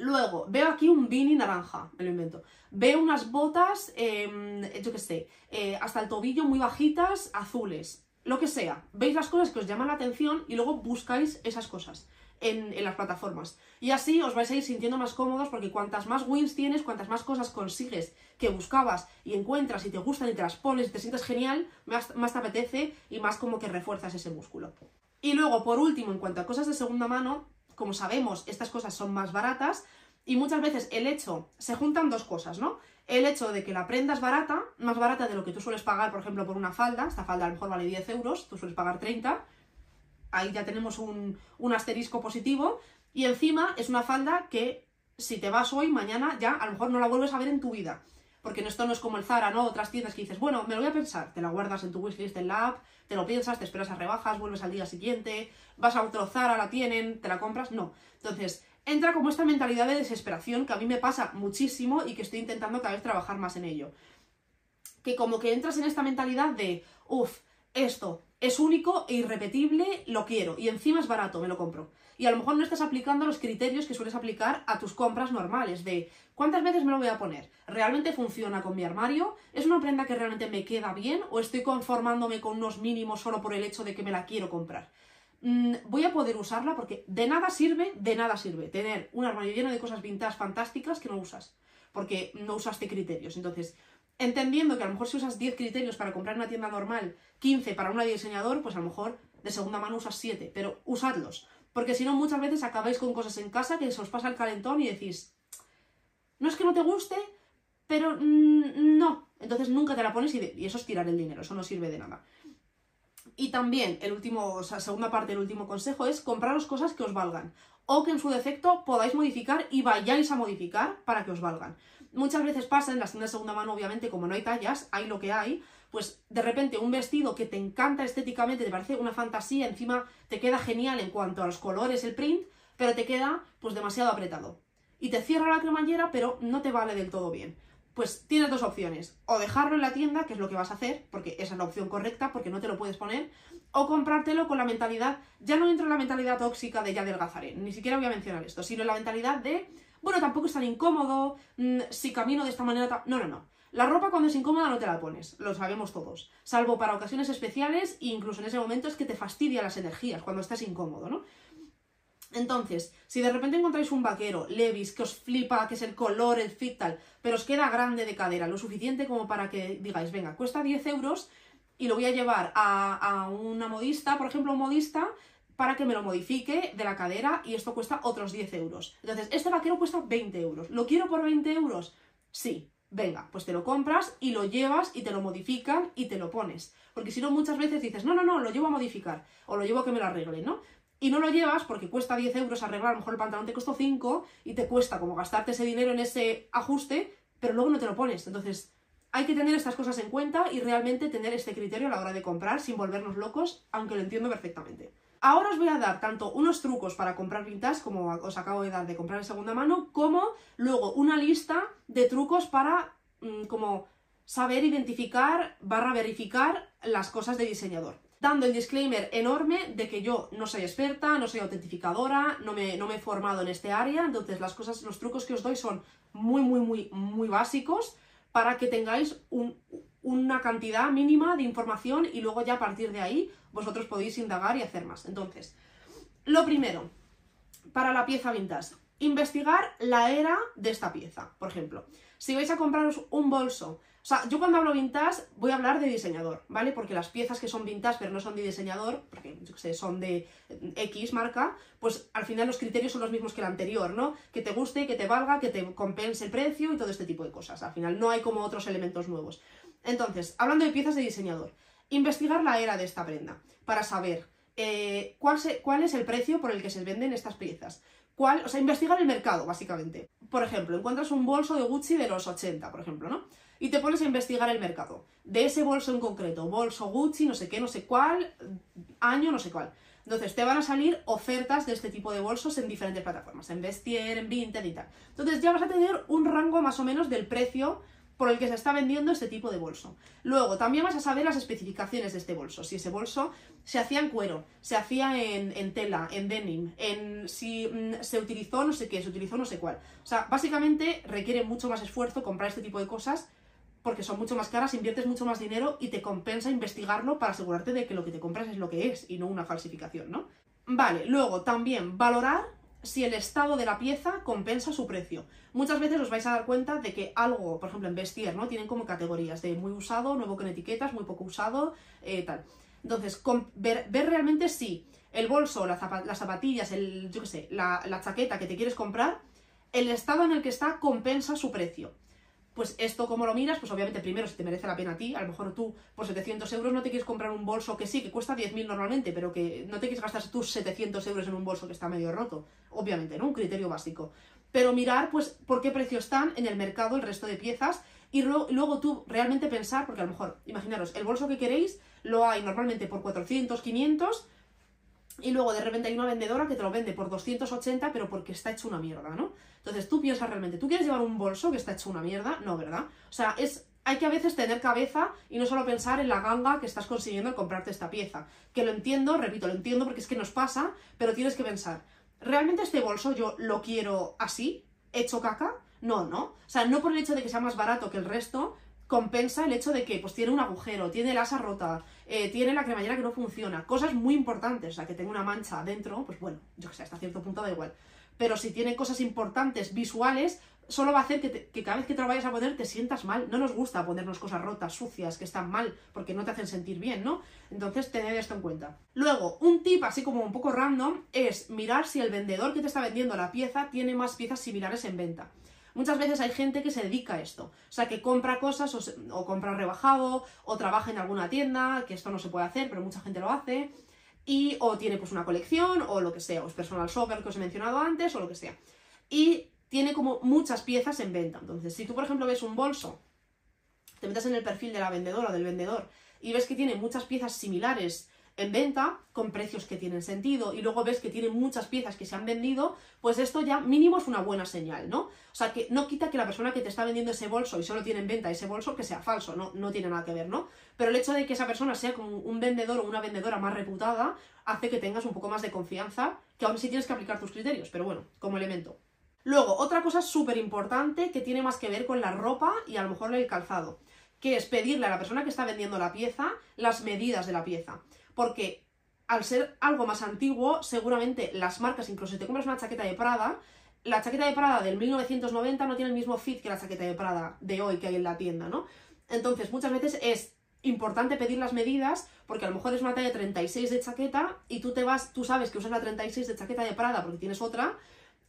Luego, veo aquí un beanie naranja, me lo invento. Veo unas botas, em, yo qué sé, eh, hasta el tobillo muy bajitas, azules. Lo que sea. Veis las cosas que os llaman la atención y luego buscáis esas cosas en, las plataformas. Y así os vais a ir sintiendo más cómodos porque cuantas más wins tienes, cuantas más cosas consigues que buscabas y encuentras y te gustan y te las pones y te sientes genial, más, más te apetece y más como que refuerzas ese músculo. Y luego, por último, en cuanto a cosas de segunda mano, como sabemos, estas cosas son más baratas y muchas veces el hecho, se juntan dos cosas, ¿no? El hecho de que la prenda es barata, más barata de lo que tú sueles pagar, por ejemplo, por una falda, esta falda a lo mejor vale 10 euros, tú sueles pagar 30, ahí ya tenemos un, asterisco positivo. Y encima es una falda que si te vas hoy, mañana ya a lo mejor no la vuelves a ver en tu vida. Porque esto no es como el Zara, ¿no? Otras tiendas que dices, bueno, me lo voy a pensar. Te la guardas en tu wishlist en la app, te lo piensas, te esperas a rebajas, vuelves al día siguiente, vas a otro Zara, la tienen, te la compras. No. Entonces, entra como esta mentalidad de desesperación que a mí me pasa muchísimo y que estoy intentando cada vez trabajar más en ello. Que como que entras en esta mentalidad de, uff, esto, es único e irrepetible, lo quiero y encima es barato, me lo compro. Y a lo mejor no estás aplicando los criterios que sueles aplicar a tus compras normales de ¿cuántas veces me lo voy a poner? ¿Realmente funciona con mi armario? ¿Es una prenda que realmente me queda bien o estoy conformándome con unos mínimos solo por el hecho de que me la quiero comprar? Mm, voy a poder usarla porque de nada sirve, de nada sirve tener un armario lleno de cosas vintage fantásticas que no usas, porque no usaste criterios. Entonces, entendiendo que a lo mejor si usas 10 criterios para comprar una tienda normal, 15 para una diseñador, pues a lo mejor de segunda mano usas 7, pero usadlos. Porque si no, muchas veces acabáis con cosas en casa que se os pasa el calentón y decís, no es que no te guste, pero mm, no. Entonces nunca te la pones y, eso es tirar el dinero, eso no sirve de nada. Y también, el último, o sea, segunda parte del último consejo es compraros cosas que os valgan o que en su defecto podáis modificar y vayáis a modificar para que os valgan. Muchas veces pasa en las tiendas de segunda mano, obviamente, como no hay tallas, hay lo que hay, pues de repente un vestido que te encanta estéticamente, te parece una fantasía, encima te queda genial en cuanto a los colores, el print, pero te queda pues demasiado apretado. Y te cierra la cremallera, pero no te vale del todo bien. Pues tienes dos opciones, o dejarlo en la tienda, que es lo que vas a hacer, porque esa es la opción correcta, porque no te lo puedes poner, o comprártelo con la mentalidad, ya no entro en la mentalidad tóxica de ya adelgazaré, ni siquiera voy a mencionar esto, sino en la mentalidad de bueno, tampoco es tan incómodo, mm, si camino de esta manera... No, no, no. La ropa cuando es incómoda no te la pones, lo sabemos todos. Salvo para ocasiones especiales e incluso en ese momento es que te fastidia las energías cuando estás incómodo, ¿no? Entonces, si de repente encontráis un vaquero, Levis, que os flipa, que es el color, el fit tal, pero os queda grande de cadera, lo suficiente como para que digáis, venga, cuesta 10 euros y lo voy a llevar a, a una modista, por ejemplo, un modista para que me lo modifique de la cadera y esto cuesta otros 10 euros. Entonces, este vaquero cuesta 20 euros. ¿Lo quiero por 20 euros? Sí. Venga, pues te lo compras y lo llevas y te lo modifican y te lo pones. Porque si no, muchas veces dices, no, no, no, lo llevo a modificar o lo llevo a que me lo arregle, ¿no? Y no lo llevas porque cuesta 10 euros arreglar, a lo mejor el pantalón te costó 5 y te cuesta como gastarte ese dinero en ese ajuste, pero luego no te lo pones. Entonces, hay que tener estas cosas en cuenta y realmente tener este criterio a la hora de comprar sin volvernos locos, aunque lo entiendo perfectamente. Ahora os voy a dar tanto unos trucos para comprar vintage, como os acabo de dar de comprar en segunda mano, como luego una lista de trucos para mm, como saber identificar barra verificar las cosas de diseñador. Dando el disclaimer enorme de que yo no soy experta, no soy autentificadora, no me, no me he formado en este área, entonces las cosas, los trucos que os doy son muy, muy, muy, muy básicos para que tengáis una cantidad mínima de información y luego ya a partir de ahí vosotros podéis indagar y hacer más. Entonces, lo primero, para la pieza vintage, investigar la era de esta pieza. Por ejemplo, si vais a compraros un bolso, o sea, yo cuando hablo vintage voy a hablar de diseñador, ¿vale? Porque las piezas que son vintage pero no son de diseñador, porque yo sé, son de X marca, pues al final los criterios son los mismos que el anterior, ¿no? Que te guste, que te valga, que te compense el precio y todo este tipo de cosas. Al final no hay como otros elementos nuevos. Entonces, hablando de piezas de diseñador, investigar la era de esta prenda para saber eh, cuál, cuál, es el precio por el que se venden estas piezas. Cuál, o sea, investigar el mercado, básicamente. Por ejemplo, encuentras un bolso de Gucci de los 80, por ejemplo, ¿no? Y te pones a investigar el mercado. De ese bolso en concreto, bolso Gucci, no sé qué, no sé cuál, año, no sé cuál. Entonces, te van a salir ofertas de este tipo de bolsos en diferentes plataformas, en Vestier, en Vinted y tal. Entonces, ya vas a tener un rango más o menos del precio por el que se está vendiendo este tipo de bolso. Luego, también vas a saber las especificaciones de este bolso. Si ese bolso se hacía en cuero, se hacía en, tela, en denim, en si mm, se utilizó no sé qué, se utilizó no sé cuál. O sea, básicamente requiere mucho más esfuerzo comprar este tipo de cosas porque son mucho más caras, inviertes mucho más dinero y te compensa investigarlo para asegurarte de que lo que te compras es lo que es y no una falsificación, ¿no? Vale, luego también valorar si el estado de la pieza compensa su precio. Muchas veces os vais a dar cuenta de que algo, por ejemplo en vestir, ¿no? Tienen como categorías de muy usado, nuevo con etiquetas, muy poco usado, eh, tal. Entonces, ver, realmente si el bolso, las zapatillas, el, yo qué sé, la, la chaqueta que te quieres comprar, el estado en el que está compensa su precio pues esto como lo miras, pues obviamente primero si te merece la pena a ti, a lo mejor tú por 700 euros no te quieres comprar un bolso que sí, que cuesta 10.000 normalmente, pero que no te quieres gastar tus 700 euros en un bolso que está medio roto, obviamente, ¿no? Un criterio básico. Pero mirar, pues, por qué precio están en el mercado el resto de piezas y luego tú realmente pensar, porque a lo mejor, imaginaros, el bolso que queréis lo hay normalmente por 400, 500 y luego de repente hay una vendedora que te lo vende por 280, pero porque está hecho una mierda, ¿no? Entonces tú piensas realmente, ¿tú quieres llevar un bolso que está hecho una mierda? No, ¿verdad? O sea, es hay que a veces tener cabeza y no solo pensar en la ganga que estás consiguiendo al comprarte esta pieza. Que lo entiendo, repito, lo entiendo porque es que nos pasa, pero tienes que pensar, ¿realmente este bolso yo lo quiero así, hecho caca? No, ¿no? O sea, no por el hecho de que sea más barato que el resto, compensa el hecho de que pues tiene un agujero, tiene el asa rota, eh, tiene la cremallera que no funciona, cosas muy importantes, o sea, que tenga una mancha dentro, pues bueno, yo que sé, hasta cierto punto da igual. Pero si tiene cosas importantes visuales, solo va a hacer que, cada vez que te lo vayas a poner te sientas mal. No nos gusta ponernos cosas rotas, sucias, que están mal, porque no te hacen sentir bien, ¿no? Entonces, tened esto en cuenta. Luego, un tip así como un poco random es mirar si el vendedor que te está vendiendo la pieza tiene más piezas similares en venta. Muchas veces hay gente que se dedica a esto, o sea, que compra cosas o, compra rebajado o trabaja en alguna tienda, que esto no se puede hacer, pero mucha gente lo hace, y o tiene pues una colección o lo que sea, o es personal shopper que os he mencionado antes o lo que sea. Y tiene como muchas piezas en venta. Entonces, si tú, por ejemplo, ves un bolso, te metes en el perfil de la vendedora o del vendedor y ves que tiene muchas piezas similares en venta con precios que tienen sentido y luego ves que tiene muchas piezas que se han vendido, pues esto ya mínimo es una buena señal, ¿no? O sea, que no quita que la persona que te está vendiendo ese bolso y solo tiene en venta ese bolso que sea falso, no, no tiene nada que ver, ¿no? Pero el hecho de que esa persona sea como un vendedor o una vendedora más reputada hace que tengas un poco más de confianza, que aún sí tienes que aplicar tus criterios, pero bueno, como elemento. Luego, otra cosa súper importante que tiene más que ver con la ropa y a lo mejor el calzado, que es pedirle a la persona que está vendiendo la pieza las medidas de la pieza porque al ser algo más antiguo, seguramente las marcas, incluso si te compras una chaqueta de Prada, la chaqueta de Prada del 1990 no tiene el mismo fit que la chaqueta de Prada de hoy que hay en la tienda, ¿no? Entonces, muchas veces es importante pedir las medidas porque a lo mejor es una talla 36 de chaqueta y tú te vas, tú sabes que usas la 36 de chaqueta de Prada porque tienes otra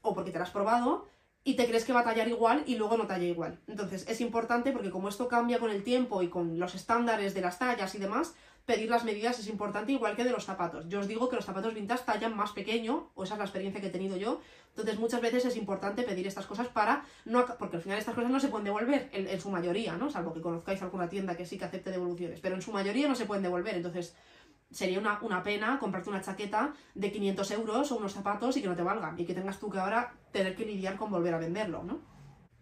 o porque te la has probado y te crees que va a tallar igual y luego no talla igual. Entonces, es importante porque como esto cambia con el tiempo y con los estándares de las tallas y demás, pedir las medidas es importante, igual que de los zapatos. Yo os digo que los zapatos vintage tallan más pequeño, o esa es la experiencia que he tenido yo. Entonces, muchas veces es importante pedir estas cosas para no. Porque al final estas cosas no se pueden devolver, en, su mayoría, ¿no? Salvo que conozcáis alguna tienda que sí que acepte devoluciones, pero en su mayoría no se pueden devolver. Entonces, sería una, una, pena comprarte una chaqueta de 500 euros o unos zapatos y que no te valgan y que tengas tú que ahora tener que lidiar con volver a venderlo, ¿no?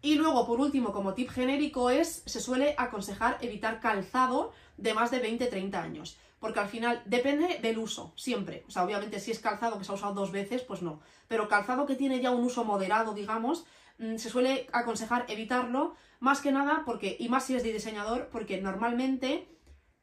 Y luego, por último, como tip genérico es, se suele aconsejar evitar calzado de más de 20-30 años. Porque al final depende del uso, siempre. O sea, obviamente si es calzado que se ha usado dos veces, pues no. Pero calzado que tiene ya un uso moderado, digamos, mm, se suele aconsejar evitarlo, más que nada porque, y más si es de diseñador, porque normalmente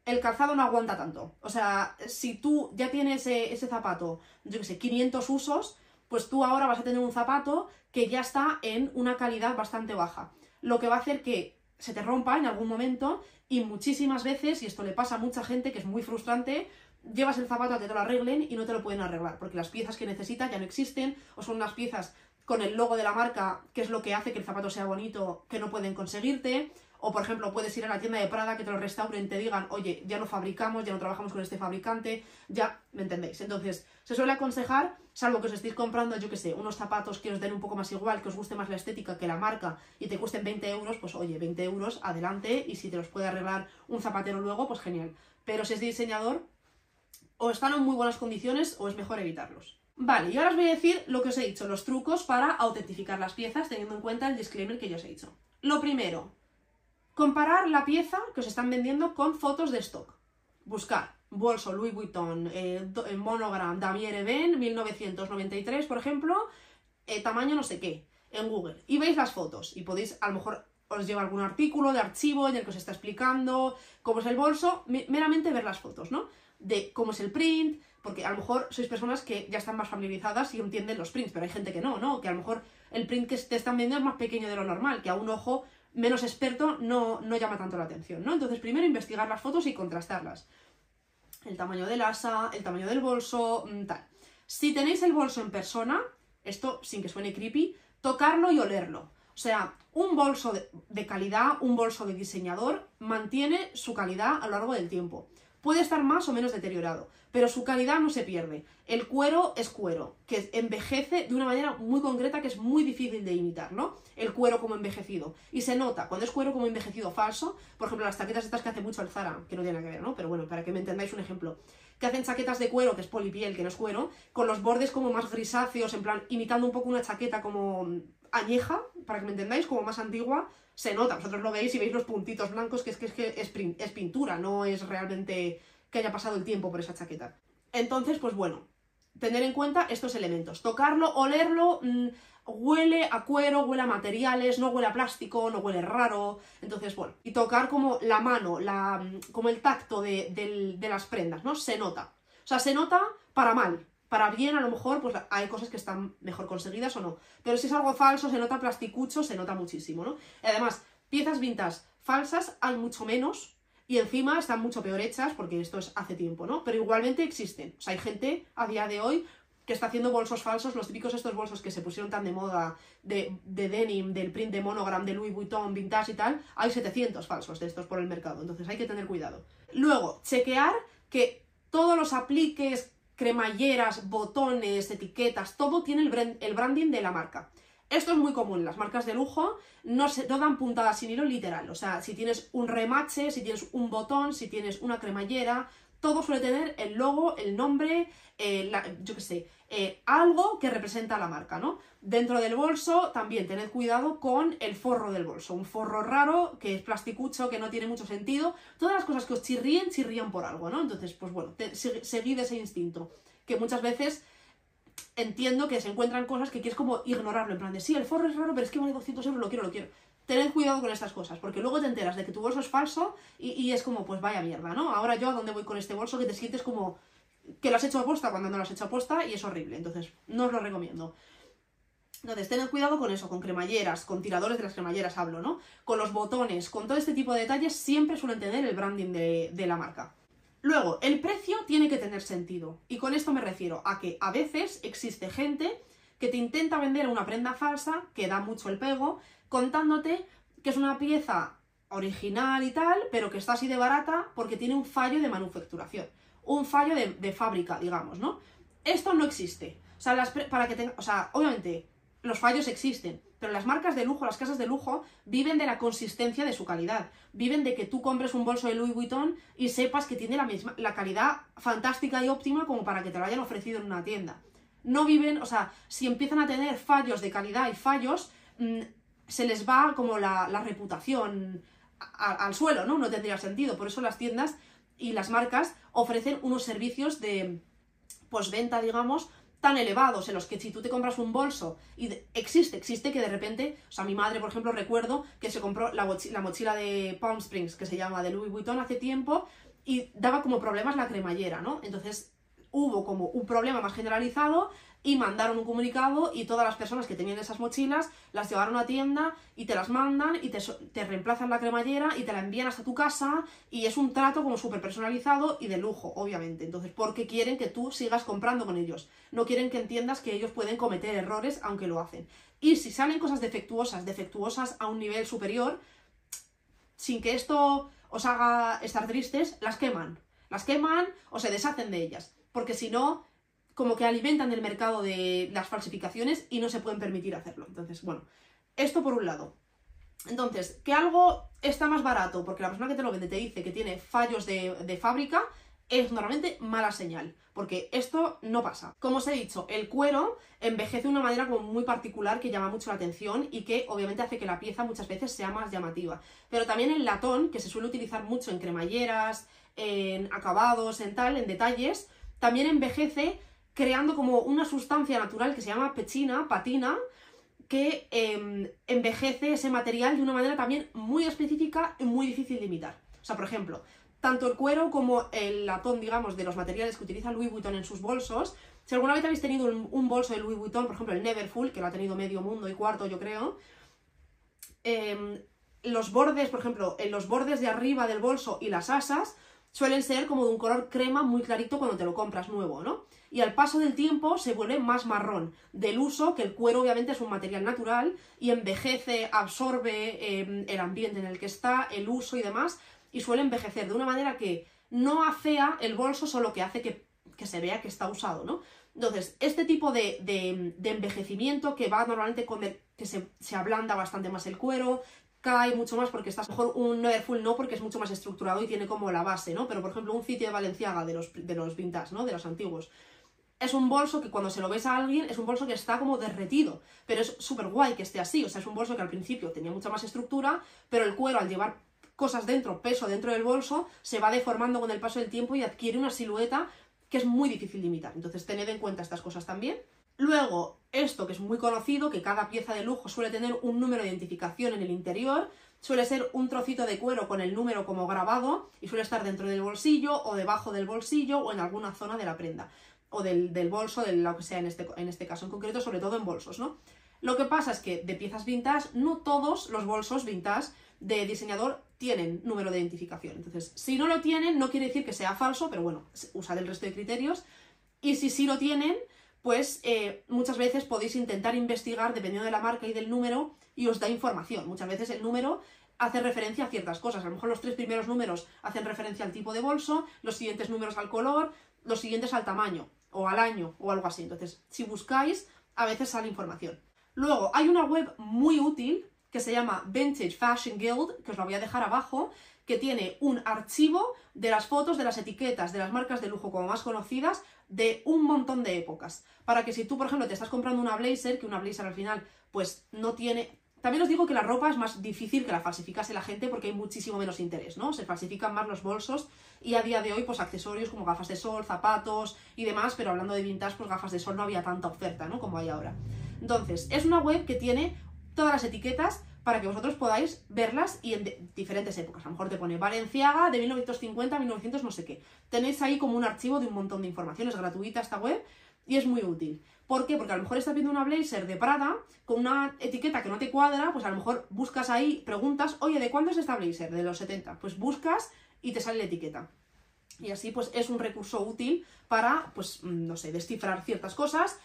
el calzado no aguanta tanto. O sea, si tú ya tienes ese, ese zapato, yo qué sé, 500 usos, pues tú ahora vas a tener un zapato que ya está en una calidad bastante baja. Lo que va a hacer que se te rompa en algún momento y muchísimas veces, y esto le pasa a mucha gente que es muy frustrante, llevas el zapato a que te lo arreglen y no te lo pueden arreglar, porque las piezas que necesitas ya no existen, o son unas piezas con el logo de la marca, que es lo que hace que el zapato sea bonito, que no pueden conseguirte, o, por ejemplo, puedes ir a la tienda de Prada que te lo restauren, te digan, oye, ya no fabricamos, ya no trabajamos con este fabricante, ya, ¿me entendéis? Entonces, se suele aconsejar, salvo que os estéis comprando, yo que sé, unos zapatos que os den un poco más igual, que os guste más la estética que la marca y te cuesten 20 euros, pues oye, 20 euros, adelante, y si te los puede arreglar un zapatero luego, pues genial. Pero si es diseñador, o están en muy buenas condiciones o es mejor evitarlos. Vale, y ahora os voy a decir lo que os he dicho, los trucos para autentificar las piezas teniendo en cuenta el disclaimer que yo os he dicho. Lo primero, Comparar la pieza que os están vendiendo con fotos de stock. Buscar bolso Louis Vuitton, eh, monogram Damier Ben 1993, por ejemplo, eh, tamaño no sé qué, en Google. Y veis las fotos y podéis, a lo mejor os lleva algún artículo de archivo en el que os está explicando cómo es el bolso, meramente ver las fotos, ¿no? De cómo es el print, porque a lo mejor sois personas que ya están más familiarizadas y entienden los prints, pero hay gente que no, ¿no? Que a lo mejor el print que te están vendiendo es más pequeño de lo normal, que a un ojo menos experto no, no llama tanto la atención, ¿no? Entonces, primero investigar las fotos y contrastarlas. El tamaño del asa, el tamaño del bolso, mm, tal. Si tenéis el bolso en persona, esto sin que suene creepy, tocarlo y olerlo. O sea, un bolso de, calidad, un bolso de diseñador, mantiene su calidad a lo largo del tiempo. Puede estar más o menos deteriorado, pero su calidad no se pierde. El cuero es cuero, que envejece de una manera muy concreta que es muy difícil de imitar, ¿no? El cuero como envejecido. Y se nota cuando es cuero como envejecido falso, por ejemplo, las chaquetas estas que hace mucho el Zara, que no tiene nada que ver, ¿no? Pero bueno, para que me entendáis un ejemplo. Que hacen chaquetas de cuero, que es polipiel, que no es cuero, con los bordes como más grisáceos, en plan, imitando un poco una chaqueta como añeja, para que me entendáis, como más antigua, se nota. Vosotros lo veis y veis los puntitos blancos, que es que es, que es, es pintura, no es realmente que haya pasado el tiempo por esa chaqueta. Entonces, pues bueno, tener en cuenta estos elementos. Tocarlo, olerlo, mmm, huele a cuero, huele a materiales, no huele a plástico, no huele raro. Entonces, bueno, y tocar como la mano, la, como el tacto de, de, las prendas, ¿no? Se nota. O sea, se nota para mal. Para bien, a lo mejor, pues hay cosas que están mejor conseguidas o no. Pero si es algo falso, se nota plasticucho, se nota muchísimo, ¿no? además, piezas vintas falsas hay mucho menos y encima están mucho peor hechas porque esto es hace tiempo, ¿no? Pero igualmente existen. O sea, hay gente a día de hoy que está haciendo bolsos falsos, los típicos estos bolsos que se pusieron tan de moda de, de, denim, del print de monogram, de Louis Vuitton, vintage y tal, hay 700 falsos de estos por el mercado, entonces hay que tener cuidado. Luego, chequear que todos los apliques, cremalleras, botones, etiquetas, todo tiene el, el branding de la marca. Esto es muy común, las marcas de lujo no, se, no dan puntadas sin hilo literal, o sea, si tienes un remache, si tienes un botón, si tienes una cremallera, todo suele tener el logo, el nombre, eh, yo qué sé, eh, algo que representa la marca, ¿no? Dentro del bolso también tened cuidado con el forro del bolso, un forro raro que es plasticucho, que no tiene mucho sentido, todas las cosas que os chirríen, chirrían por algo, ¿no? Entonces, pues bueno, seguid ese instinto, que muchas veces entiendo que se encuentran cosas que quieres como ignorarlo, en plan de, sí, el forro es raro, pero es que vale 200 euros, lo quiero, lo quiero tened cuidado con estas cosas, porque luego te enteras de que tu bolso es falso y, es como, pues vaya mierda, ¿no? Ahora yo a dónde voy con este bolso que te sientes como que lo has hecho aposta cuando no lo has hecho aposta y es horrible, entonces no os lo recomiendo. Entonces, tened cuidado con eso, con cremalleras, con tiradores de las cremalleras hablo, ¿no? Con los botones, con todo este tipo de detalles, siempre suelen tener el branding de, de la marca. Luego, el precio tiene que tener sentido. Y con esto me refiero a que a veces existe gente que te intenta vender una prenda falsa, que da mucho el pego, contándote que es una pieza original y tal, pero que está así de barata porque tiene un fallo de manufacturación, un fallo de, fábrica, digamos, ¿no? Esto no existe. O sea, las para que tenga, o sea, obviamente los fallos existen, pero las marcas de lujo, las casas de lujo, viven de la consistencia de su calidad. Viven de que tú compres un bolso de Louis Vuitton y sepas que tiene la misma, la calidad fantástica y óptima como para que te lo hayan ofrecido en una tienda. No viven, o sea, si empiezan a tener fallos de calidad y fallos, mm, se les va como la, reputación al suelo, ¿no? No tendría sentido. Por eso las tiendas y las marcas ofrecen unos servicios de postventa, digamos, tan elevados en los que si tú te compras un bolso y existe, existe que de repente, o sea, mi madre, por ejemplo, recuerdo que se compró la, la mochila de Palm Springs, que se llama de Louis Vuitton hace tiempo, y daba como problemas la cremallera, ¿no? Entonces hubo como un problema más generalizado y mandaron un comunicado y todas las personas que tenían esas mochilas las llevaron a tienda y te las mandan y te, te reemplazan la cremallera y te la envían hasta tu casa y es un trato como súper personalizado y de lujo, obviamente. Entonces, porque quieren que tú sigas comprando con ellos. No quieren que entiendas que ellos pueden cometer errores aunque lo hacen. Y si salen cosas defectuosas, defectuosas a un nivel superior, sin que esto os haga estar tristes, las queman. Las queman o se deshacen de ellas porque si no, como que alimentan el mercado de las falsificaciones y no se pueden permitir hacerlo. Entonces, bueno, esto por un lado. Entonces, que algo está más barato porque la persona que te lo vende te dice que tiene fallos de, fábrica, es normalmente mala señal, porque esto no pasa. Como os he dicho, el cuero envejece de una manera como muy particular que llama mucho la atención y que obviamente hace que la pieza muchas veces sea más llamativa. Pero también el latón, que se suele utilizar mucho en cremalleras, en acabados, en tal, en detalles, también envejece creando como una sustancia natural que se llama pechina, patina, que em, envejece ese material de una manera también muy específica y muy difícil de imitar. O sea, por ejemplo, tanto el cuero como el latón, digamos, de los materiales que utiliza Louis Vuitton en sus bolsos, si alguna vez habéis tenido un, bolso de Louis Vuitton, por ejemplo el Neverfull, que lo ha tenido medio mundo y cuarto, yo creo, em, los bordes, por ejemplo, en los bordes de arriba del bolso y las asas suelen ser como de un color crema muy clarito cuando te lo compras nuevo, ¿no? Y al paso del tiempo se vuelve más marrón, del uso, que el cuero obviamente es un material natural y envejece, absorbe em, el ambiente en el que está, el uso y demás, y suele envejecer de una manera que no afea el bolso, solo que hace que, se vea que está usado, ¿no? Entonces, este tipo de, envejecimiento que va normalmente con que se, se, ablanda bastante más el cuero, cae mucho más porque estás mejor un full no porque es mucho más estructurado y tiene como la base, ¿no? Pero por ejemplo un sitio de Valenciaga de los, de los vintage, ¿no? De los antiguos. Es un bolso que cuando se lo ves a alguien es un bolso que está como derretido, pero es súper guay que esté así, o sea, es un bolso que al principio tenía mucha más estructura, pero el cuero al llevar cosas dentro, peso dentro del bolso, se va deformando con el paso del tiempo y adquiere una silueta que es muy difícil de imitar. Entonces, tened en cuenta estas cosas también. Luego, esto que es muy conocido, que cada pieza de lujo suele tener un número de identificación en el interior, suele ser un trocito de cuero con el número como grabado y suele estar dentro del bolsillo o debajo del bolsillo o en alguna zona de la prenda o del, bolso, de lo que sea en este, en este caso en concreto, sobre todo en bolsos, ¿no? Lo que pasa es que de piezas vintage, no todos los bolsos vintage de diseñador tienen número de identificación. Entonces, si no lo tienen, no quiere decir que sea falso, pero bueno, usad el resto de criterios. Y si sí lo tienen, pues eh, muchas veces podéis intentar investigar dependiendo de la marca y del número y os da información. Muchas veces el número hace referencia a ciertas cosas. A lo mejor los tres primeros números hacen referencia al tipo de bolso, los siguientes números al color, los siguientes al tamaño o al año o algo así. Entonces, si buscáis, a veces sale información. Luego, hay una web muy útil que se llama Vintage Fashion Guild, que os la voy a dejar abajo, que tiene un archivo de las fotos de las etiquetas de las marcas de lujo como más conocidas de un montón de épocas. Para que si tú, por ejemplo, te estás comprando una blazer, que una blazer al final pues no tiene también os digo que la ropa es más difícil que la falsificase la gente porque hay muchísimo menos interés, ¿no? Se falsifican más los bolsos y a día de hoy, pues accesorios como gafas de sol, zapatos y demás, pero hablando de vintage, pues gafas de sol no había tanta oferta, ¿no? Como hay ahora. Entonces, es una web que tiene todas las etiquetas para que vosotros podáis verlas y en diferentes épocas. A lo mejor te pone Valenciaga de 1950 a 1900 no sé qué. Tenéis ahí como un archivo de un montón de informaciones gratuita esta web y es muy útil. ¿Por qué? Porque a lo mejor estás viendo una blazer de Prada con una etiqueta que no te cuadra, pues a lo mejor buscas ahí, preguntas, oye, ¿de cuándo es esta blazer? De los 70. Pues buscas y te sale la etiqueta. Y así pues es un recurso útil para, pues, mm, no sé, descifrar ciertas cosas.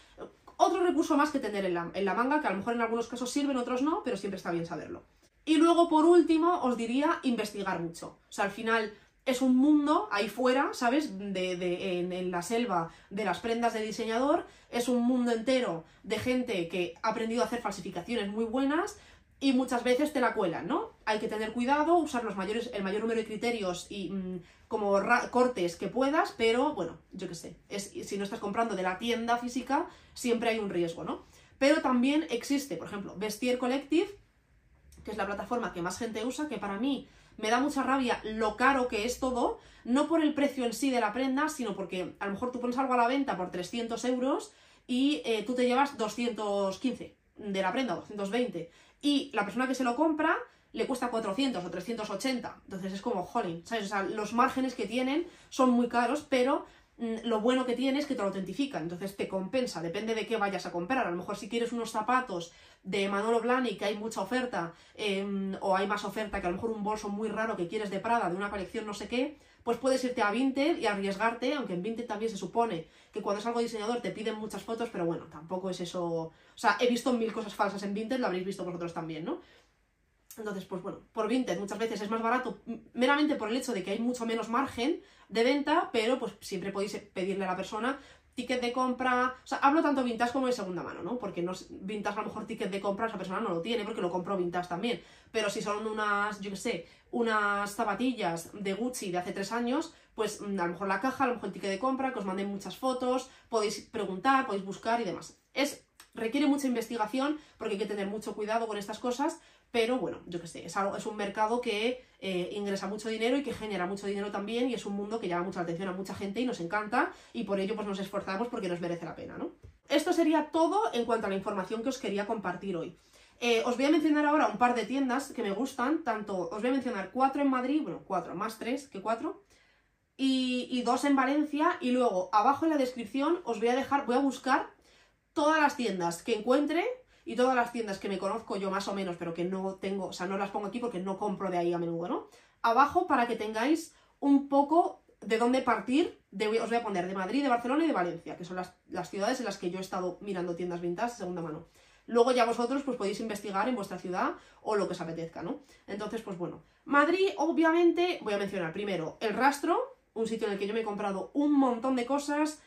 Otro recurso más que tener en la, en la manga, que a lo mejor en algunos casos sirven, otros no, pero siempre está bien saberlo. Y luego, por último, os diría investigar mucho. O sea, al final, es un mundo ahí fuera, ¿sabes? De, en, la selva de las prendas de diseñador, es un mundo entero de gente que ha aprendido a hacer falsificaciones muy buenas y muchas veces te la cuelan, ¿no? Hay que tener cuidado, usar los mayores, el mayor número de criterios y mm, como cortes que puedas, pero bueno, yo qué sé, es, si no estás comprando de la tienda física, siempre hay un riesgo, ¿no? Pero también existe, por ejemplo, Vestier Collective, que es la plataforma que más gente usa, que para mí me da mucha rabia lo caro que es todo, no por el precio en sí de la prenda, sino porque a lo mejor tú pones algo a la venta por 300 euros y eh, tú te llevas 215 de la prenda, 220, y la persona que se lo compra le cuesta 400 o 380. Entonces es como, jolín, ¿sabes? O sea, los márgenes que tienen son muy caros, pero lo bueno que tiene es que te lo autentifican, entonces te compensa, depende de qué vayas a comprar. A lo mejor si quieres unos zapatos de Manolo Blahnik que hay mucha oferta, em, o hay más oferta que a lo mejor un bolso muy raro que quieres de Prada, de una colección no sé qué, pues puedes irte a Vinted y arriesgarte, aunque en Vinted también se supone que cuando es algo diseñador te piden muchas fotos, pero bueno, tampoco es eso... O sea, he visto mil cosas falsas en Vinted, lo habréis visto vosotros también, ¿no? Entonces, pues bueno, por Vinted muchas veces es más barato meramente por el hecho de que hay mucho menos margen de venta, pero pues siempre podéis pedirle a la persona ticket de compra, o sea, hablo tanto vintage como de segunda mano, ¿no? Porque no vintage a lo mejor ticket de compra esa persona no lo tiene porque lo compró vintage también, pero si son unas, yo qué sé, unas zapatillas de Gucci de hace tres años, pues mm, a lo mejor la caja, a lo mejor el ticket de compra, que os manden muchas fotos, podéis preguntar, podéis buscar y demás. Es requiere mucha investigación porque hay que tener mucho cuidado con estas cosas, pero bueno, yo qué sé, es, algo, es un mercado que eh, ingresa mucho dinero y que genera mucho dinero también y es un mundo que llama mucha atención a mucha gente y nos encanta y por ello pues nos esforzamos porque nos merece la pena, ¿no? Esto sería todo en cuanto a la información que os quería compartir hoy. Eh, os voy a mencionar ahora un par de tiendas que me gustan, tanto os voy a mencionar cuatro en Madrid, bueno, cuatro, más tres que cuatro, y, y dos en Valencia, y luego abajo en la descripción os voy a dejar, voy a buscar todas las tiendas que encuentre y todas las tiendas que me conozco yo más o menos, pero que no tengo, o sea, no las pongo aquí porque no compro de ahí a menudo, ¿no? Abajo para que tengáis un poco de dónde partir, de, os voy a poner de Madrid, de Barcelona y de Valencia, que son las, las ciudades en las que yo he estado mirando tiendas vintage de segunda mano. Luego ya vosotros pues podéis investigar en vuestra ciudad o lo que os apetezca, ¿no? Entonces, pues bueno. Madrid, obviamente, voy a mencionar primero el rastro, un sitio en el que yo me he comprado un montón de cosas,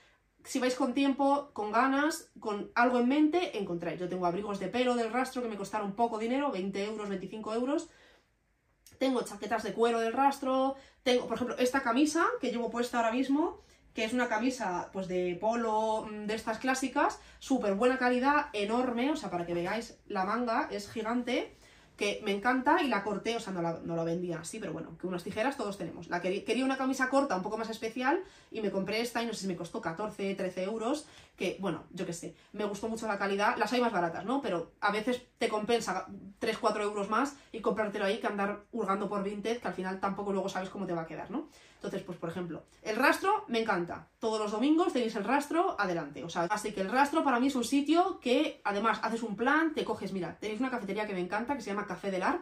si vais con tiempo, con ganas, con algo en mente, encontráis. Yo tengo abrigos de pelo del rastro que me costaron poco dinero, 20 euros, 25 euros. Tengo chaquetas de cuero del rastro. Tengo, por ejemplo, esta camisa que llevo puesta ahora mismo, que es una camisa pues de polo mm, de estas clásicas, súper buena calidad, enorme, o sea, para que veáis, la manga es gigante que me encanta y la corté, o sea, no la, no vendía así, pero bueno, que unas tijeras todos tenemos. La quería, quería una camisa corta un poco más especial y me compré esta y no sé si me costó 14, 13 euros, que bueno, yo qué sé, me gustó mucho la calidad, las hay más baratas, ¿no? Pero a veces te compensa 3, 4 euros más y comprártelo ahí que andar hurgando por Vinted, que al final tampoco luego sabes cómo te va a quedar, ¿no? Entonces, pues por ejemplo, el rastro me encanta. Todos los domingos tenéis el rastro adelante. O sea, así que el rastro para mí es un sitio que además haces un plan, te coges, mira, tenéis una cafetería que me encanta que se llama Café del Art,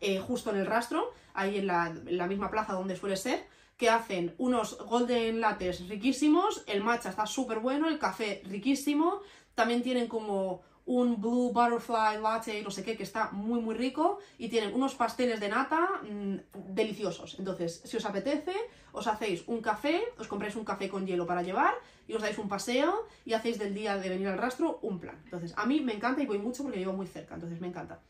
eh, justo en el rastro, ahí en la, en la misma plaza donde suele ser que hacen unos golden lattes riquísimos, el matcha está súper bueno, el café riquísimo, también tienen como un blue butterfly latte, no sé qué, que está muy muy rico, y tienen unos pasteles de nata mmm, deliciosos. Entonces, si os apetece, os hacéis un café, os compráis un café con hielo para llevar, y os dais un paseo, y hacéis del día de venir al rastro un plan. Entonces, a mí me encanta y voy mucho porque vivo muy cerca, entonces me encanta.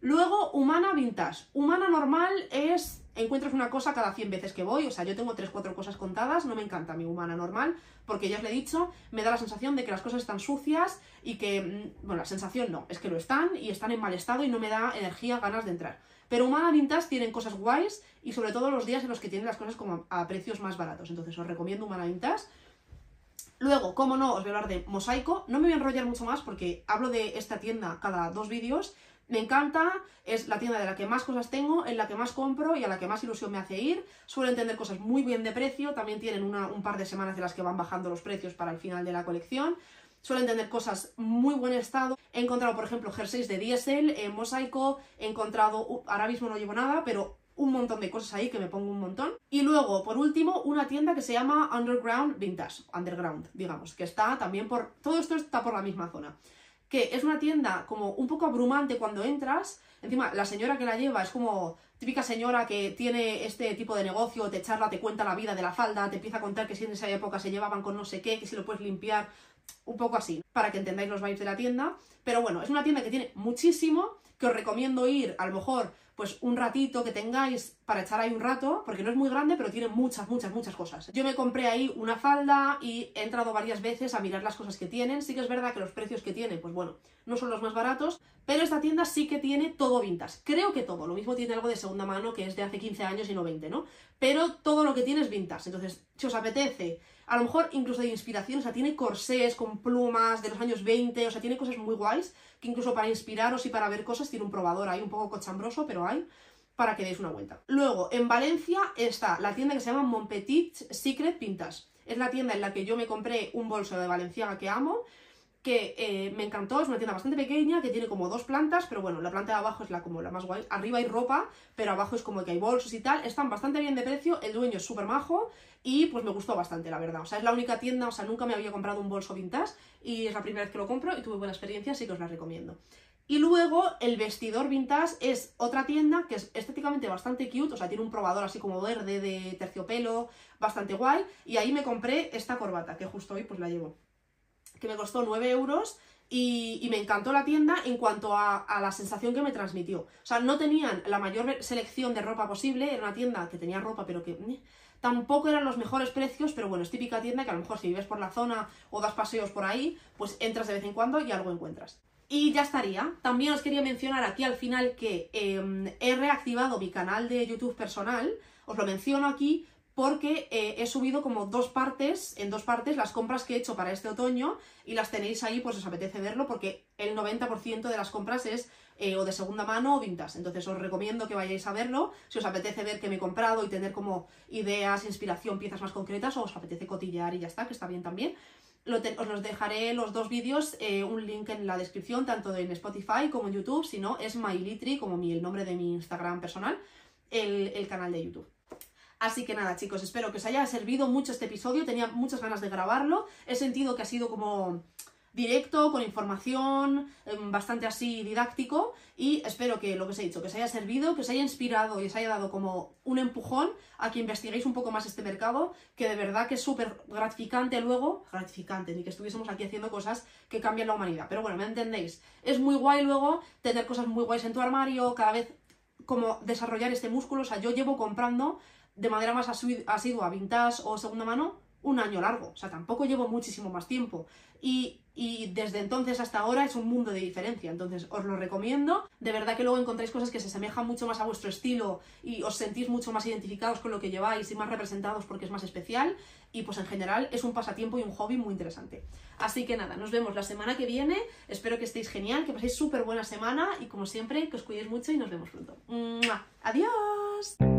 Luego, humana vintage. Humana normal es encuentras una cosa cada 100 veces que voy, o sea, yo tengo 3-4 cosas contadas, no me encanta mi humana normal, porque ya os le he dicho, me da la sensación de que las cosas están sucias y que, mm, bueno, la sensación no, es que lo están y están en mal estado y no me da energía, ganas de entrar. Pero humana vintage tienen cosas guays y sobre todo los días en los que tienen las cosas como a precios más baratos, entonces os recomiendo humana vintage. Luego, como no, os voy a hablar de Mosaico. No me voy a enrollar mucho más porque hablo de esta tienda cada dos vídeos me encanta, es la tienda de la que más cosas tengo, en la que más compro y a la que más ilusión me hace ir. Suelen tener cosas muy bien de precio, también tienen una, un par de semanas de las que van bajando los precios para el final de la colección. Suelen tener cosas muy buen estado. He encontrado, por ejemplo, jerseys de diésel, en mosaico, he encontrado, uh, ahora mismo no llevo nada, pero un montón de cosas ahí que me pongo un montón. Y luego, por último, una tienda que se llama Underground Vintage, Underground, digamos, que está también por... Todo esto está por la misma zona que es una tienda como un poco abrumante cuando entras. Encima, la señora que la lleva es como típica señora que tiene este tipo de negocio, te charla, te cuenta la vida de la falda, te empieza a contar que si en esa época se llevaban con no sé qué, que si lo puedes limpiar, un poco así, para que entendáis los vibes de la tienda. Pero bueno, es una tienda que tiene muchísimo, que os recomiendo ir a lo mejor pues un ratito que tengáis para echar ahí un rato, porque no es muy grande, pero tiene muchas, muchas, muchas cosas. Yo me compré ahí una falda y he entrado varias veces a mirar las cosas que tienen. Sí que es verdad que los precios que tiene, pues bueno, no son los más baratos, pero esta tienda sí que tiene todo vintage. Creo que todo. Lo mismo tiene algo de segunda mano que es de hace 15 años y no 20, ¿no? Pero todo lo que tiene es vintage. Entonces, si os apetece, a lo mejor incluso de inspiración, o sea, tiene corsés con plumas de los años 20, o sea, tiene cosas muy guays que incluso para inspiraros y para ver cosas tiene un probador ahí un poco cochambroso, pero hay para que deis una vuelta. Luego, en Valencia está la tienda que se llama Monpetit Secret Pintas. Es la tienda en la que yo me compré un bolso de Valenciaga que amo, que eh, me encantó, es una tienda bastante pequeña, que tiene como dos plantas, pero bueno, la planta de abajo es la como la más guay. Arriba hay ropa, pero abajo es como que hay bolsos y tal. Están bastante bien de precio, el dueño es súper majo y pues me gustó bastante, la verdad. O sea, es la única tienda, o sea, nunca me había comprado un bolso vintage y es la primera vez que lo compro y tuve buena experiencia, así que os la recomiendo. Y luego el vestidor vintage es otra tienda que es estéticamente bastante cute, o sea, tiene un probador así como verde de terciopelo, bastante guay, y ahí me compré esta corbata, que justo hoy pues la llevo que me costó 9 euros y, me encantó la tienda en cuanto a, la sensación que me transmitió. O sea, no tenían la mayor selección de ropa posible, era una tienda que tenía ropa, pero que tampoco eran los mejores precios, pero bueno, es típica tienda que a lo mejor si vives por la zona o das paseos por ahí, pues entras de vez en cuando y algo encuentras. Y ya estaría. También os quería mencionar aquí al final que eh, he reactivado mi canal de YouTube personal, os lo menciono aquí porque eh, he subido como dos partes, en dos partes, las compras que he hecho para este otoño y las tenéis ahí, pues os apetece verlo, porque el 90% de las compras es eh, o de segunda mano o vintage. Entonces os recomiendo que vayáis a verlo, si os apetece ver qué me he comprado y tener como ideas, inspiración, piezas más concretas, o os apetece cotillear y ya está, que está bien también. Os los dejaré los dos vídeos, eh, un link en la descripción, tanto en Spotify como en YouTube, si no, es MyLitry, como mi, el nombre de mi Instagram personal, el canal de YouTube. Así que nada, chicos, espero que os haya servido mucho este episodio. Tenía muchas ganas de grabarlo. He sentido que ha sido como directo, con información, em, bastante así didáctico y espero que lo que os he dicho, que os haya servido, que os haya inspirado y os haya dado como un empujón a que investiguéis un poco más este mercado, que de verdad que es súper gratificante luego, gratificante, ni que estuviésemos aquí haciendo cosas que cambian la humanidad, pero bueno, me entendéis, es muy guay luego tener cosas muy guays en tu armario, cada vez como desarrollar este músculo, o sea, yo llevo comprando de manera más asidua vintage o segunda mano un año largo, o sea, tampoco llevo muchísimo más tiempo. Y, y, desde entonces hasta ahora es un mundo de diferencia, entonces os lo recomiendo. De verdad que luego encontráis cosas que se asemejan mucho más a vuestro estilo y os sentís mucho más identificados con lo que lleváis y más representados porque es más especial. Y pues en general es un pasatiempo y un hobby muy interesante. Así que nada, nos vemos la semana que viene. Espero que estéis genial, que paséis súper buena semana y como siempre, que os cuidéis mucho y nos vemos pronto. ¡Adiós!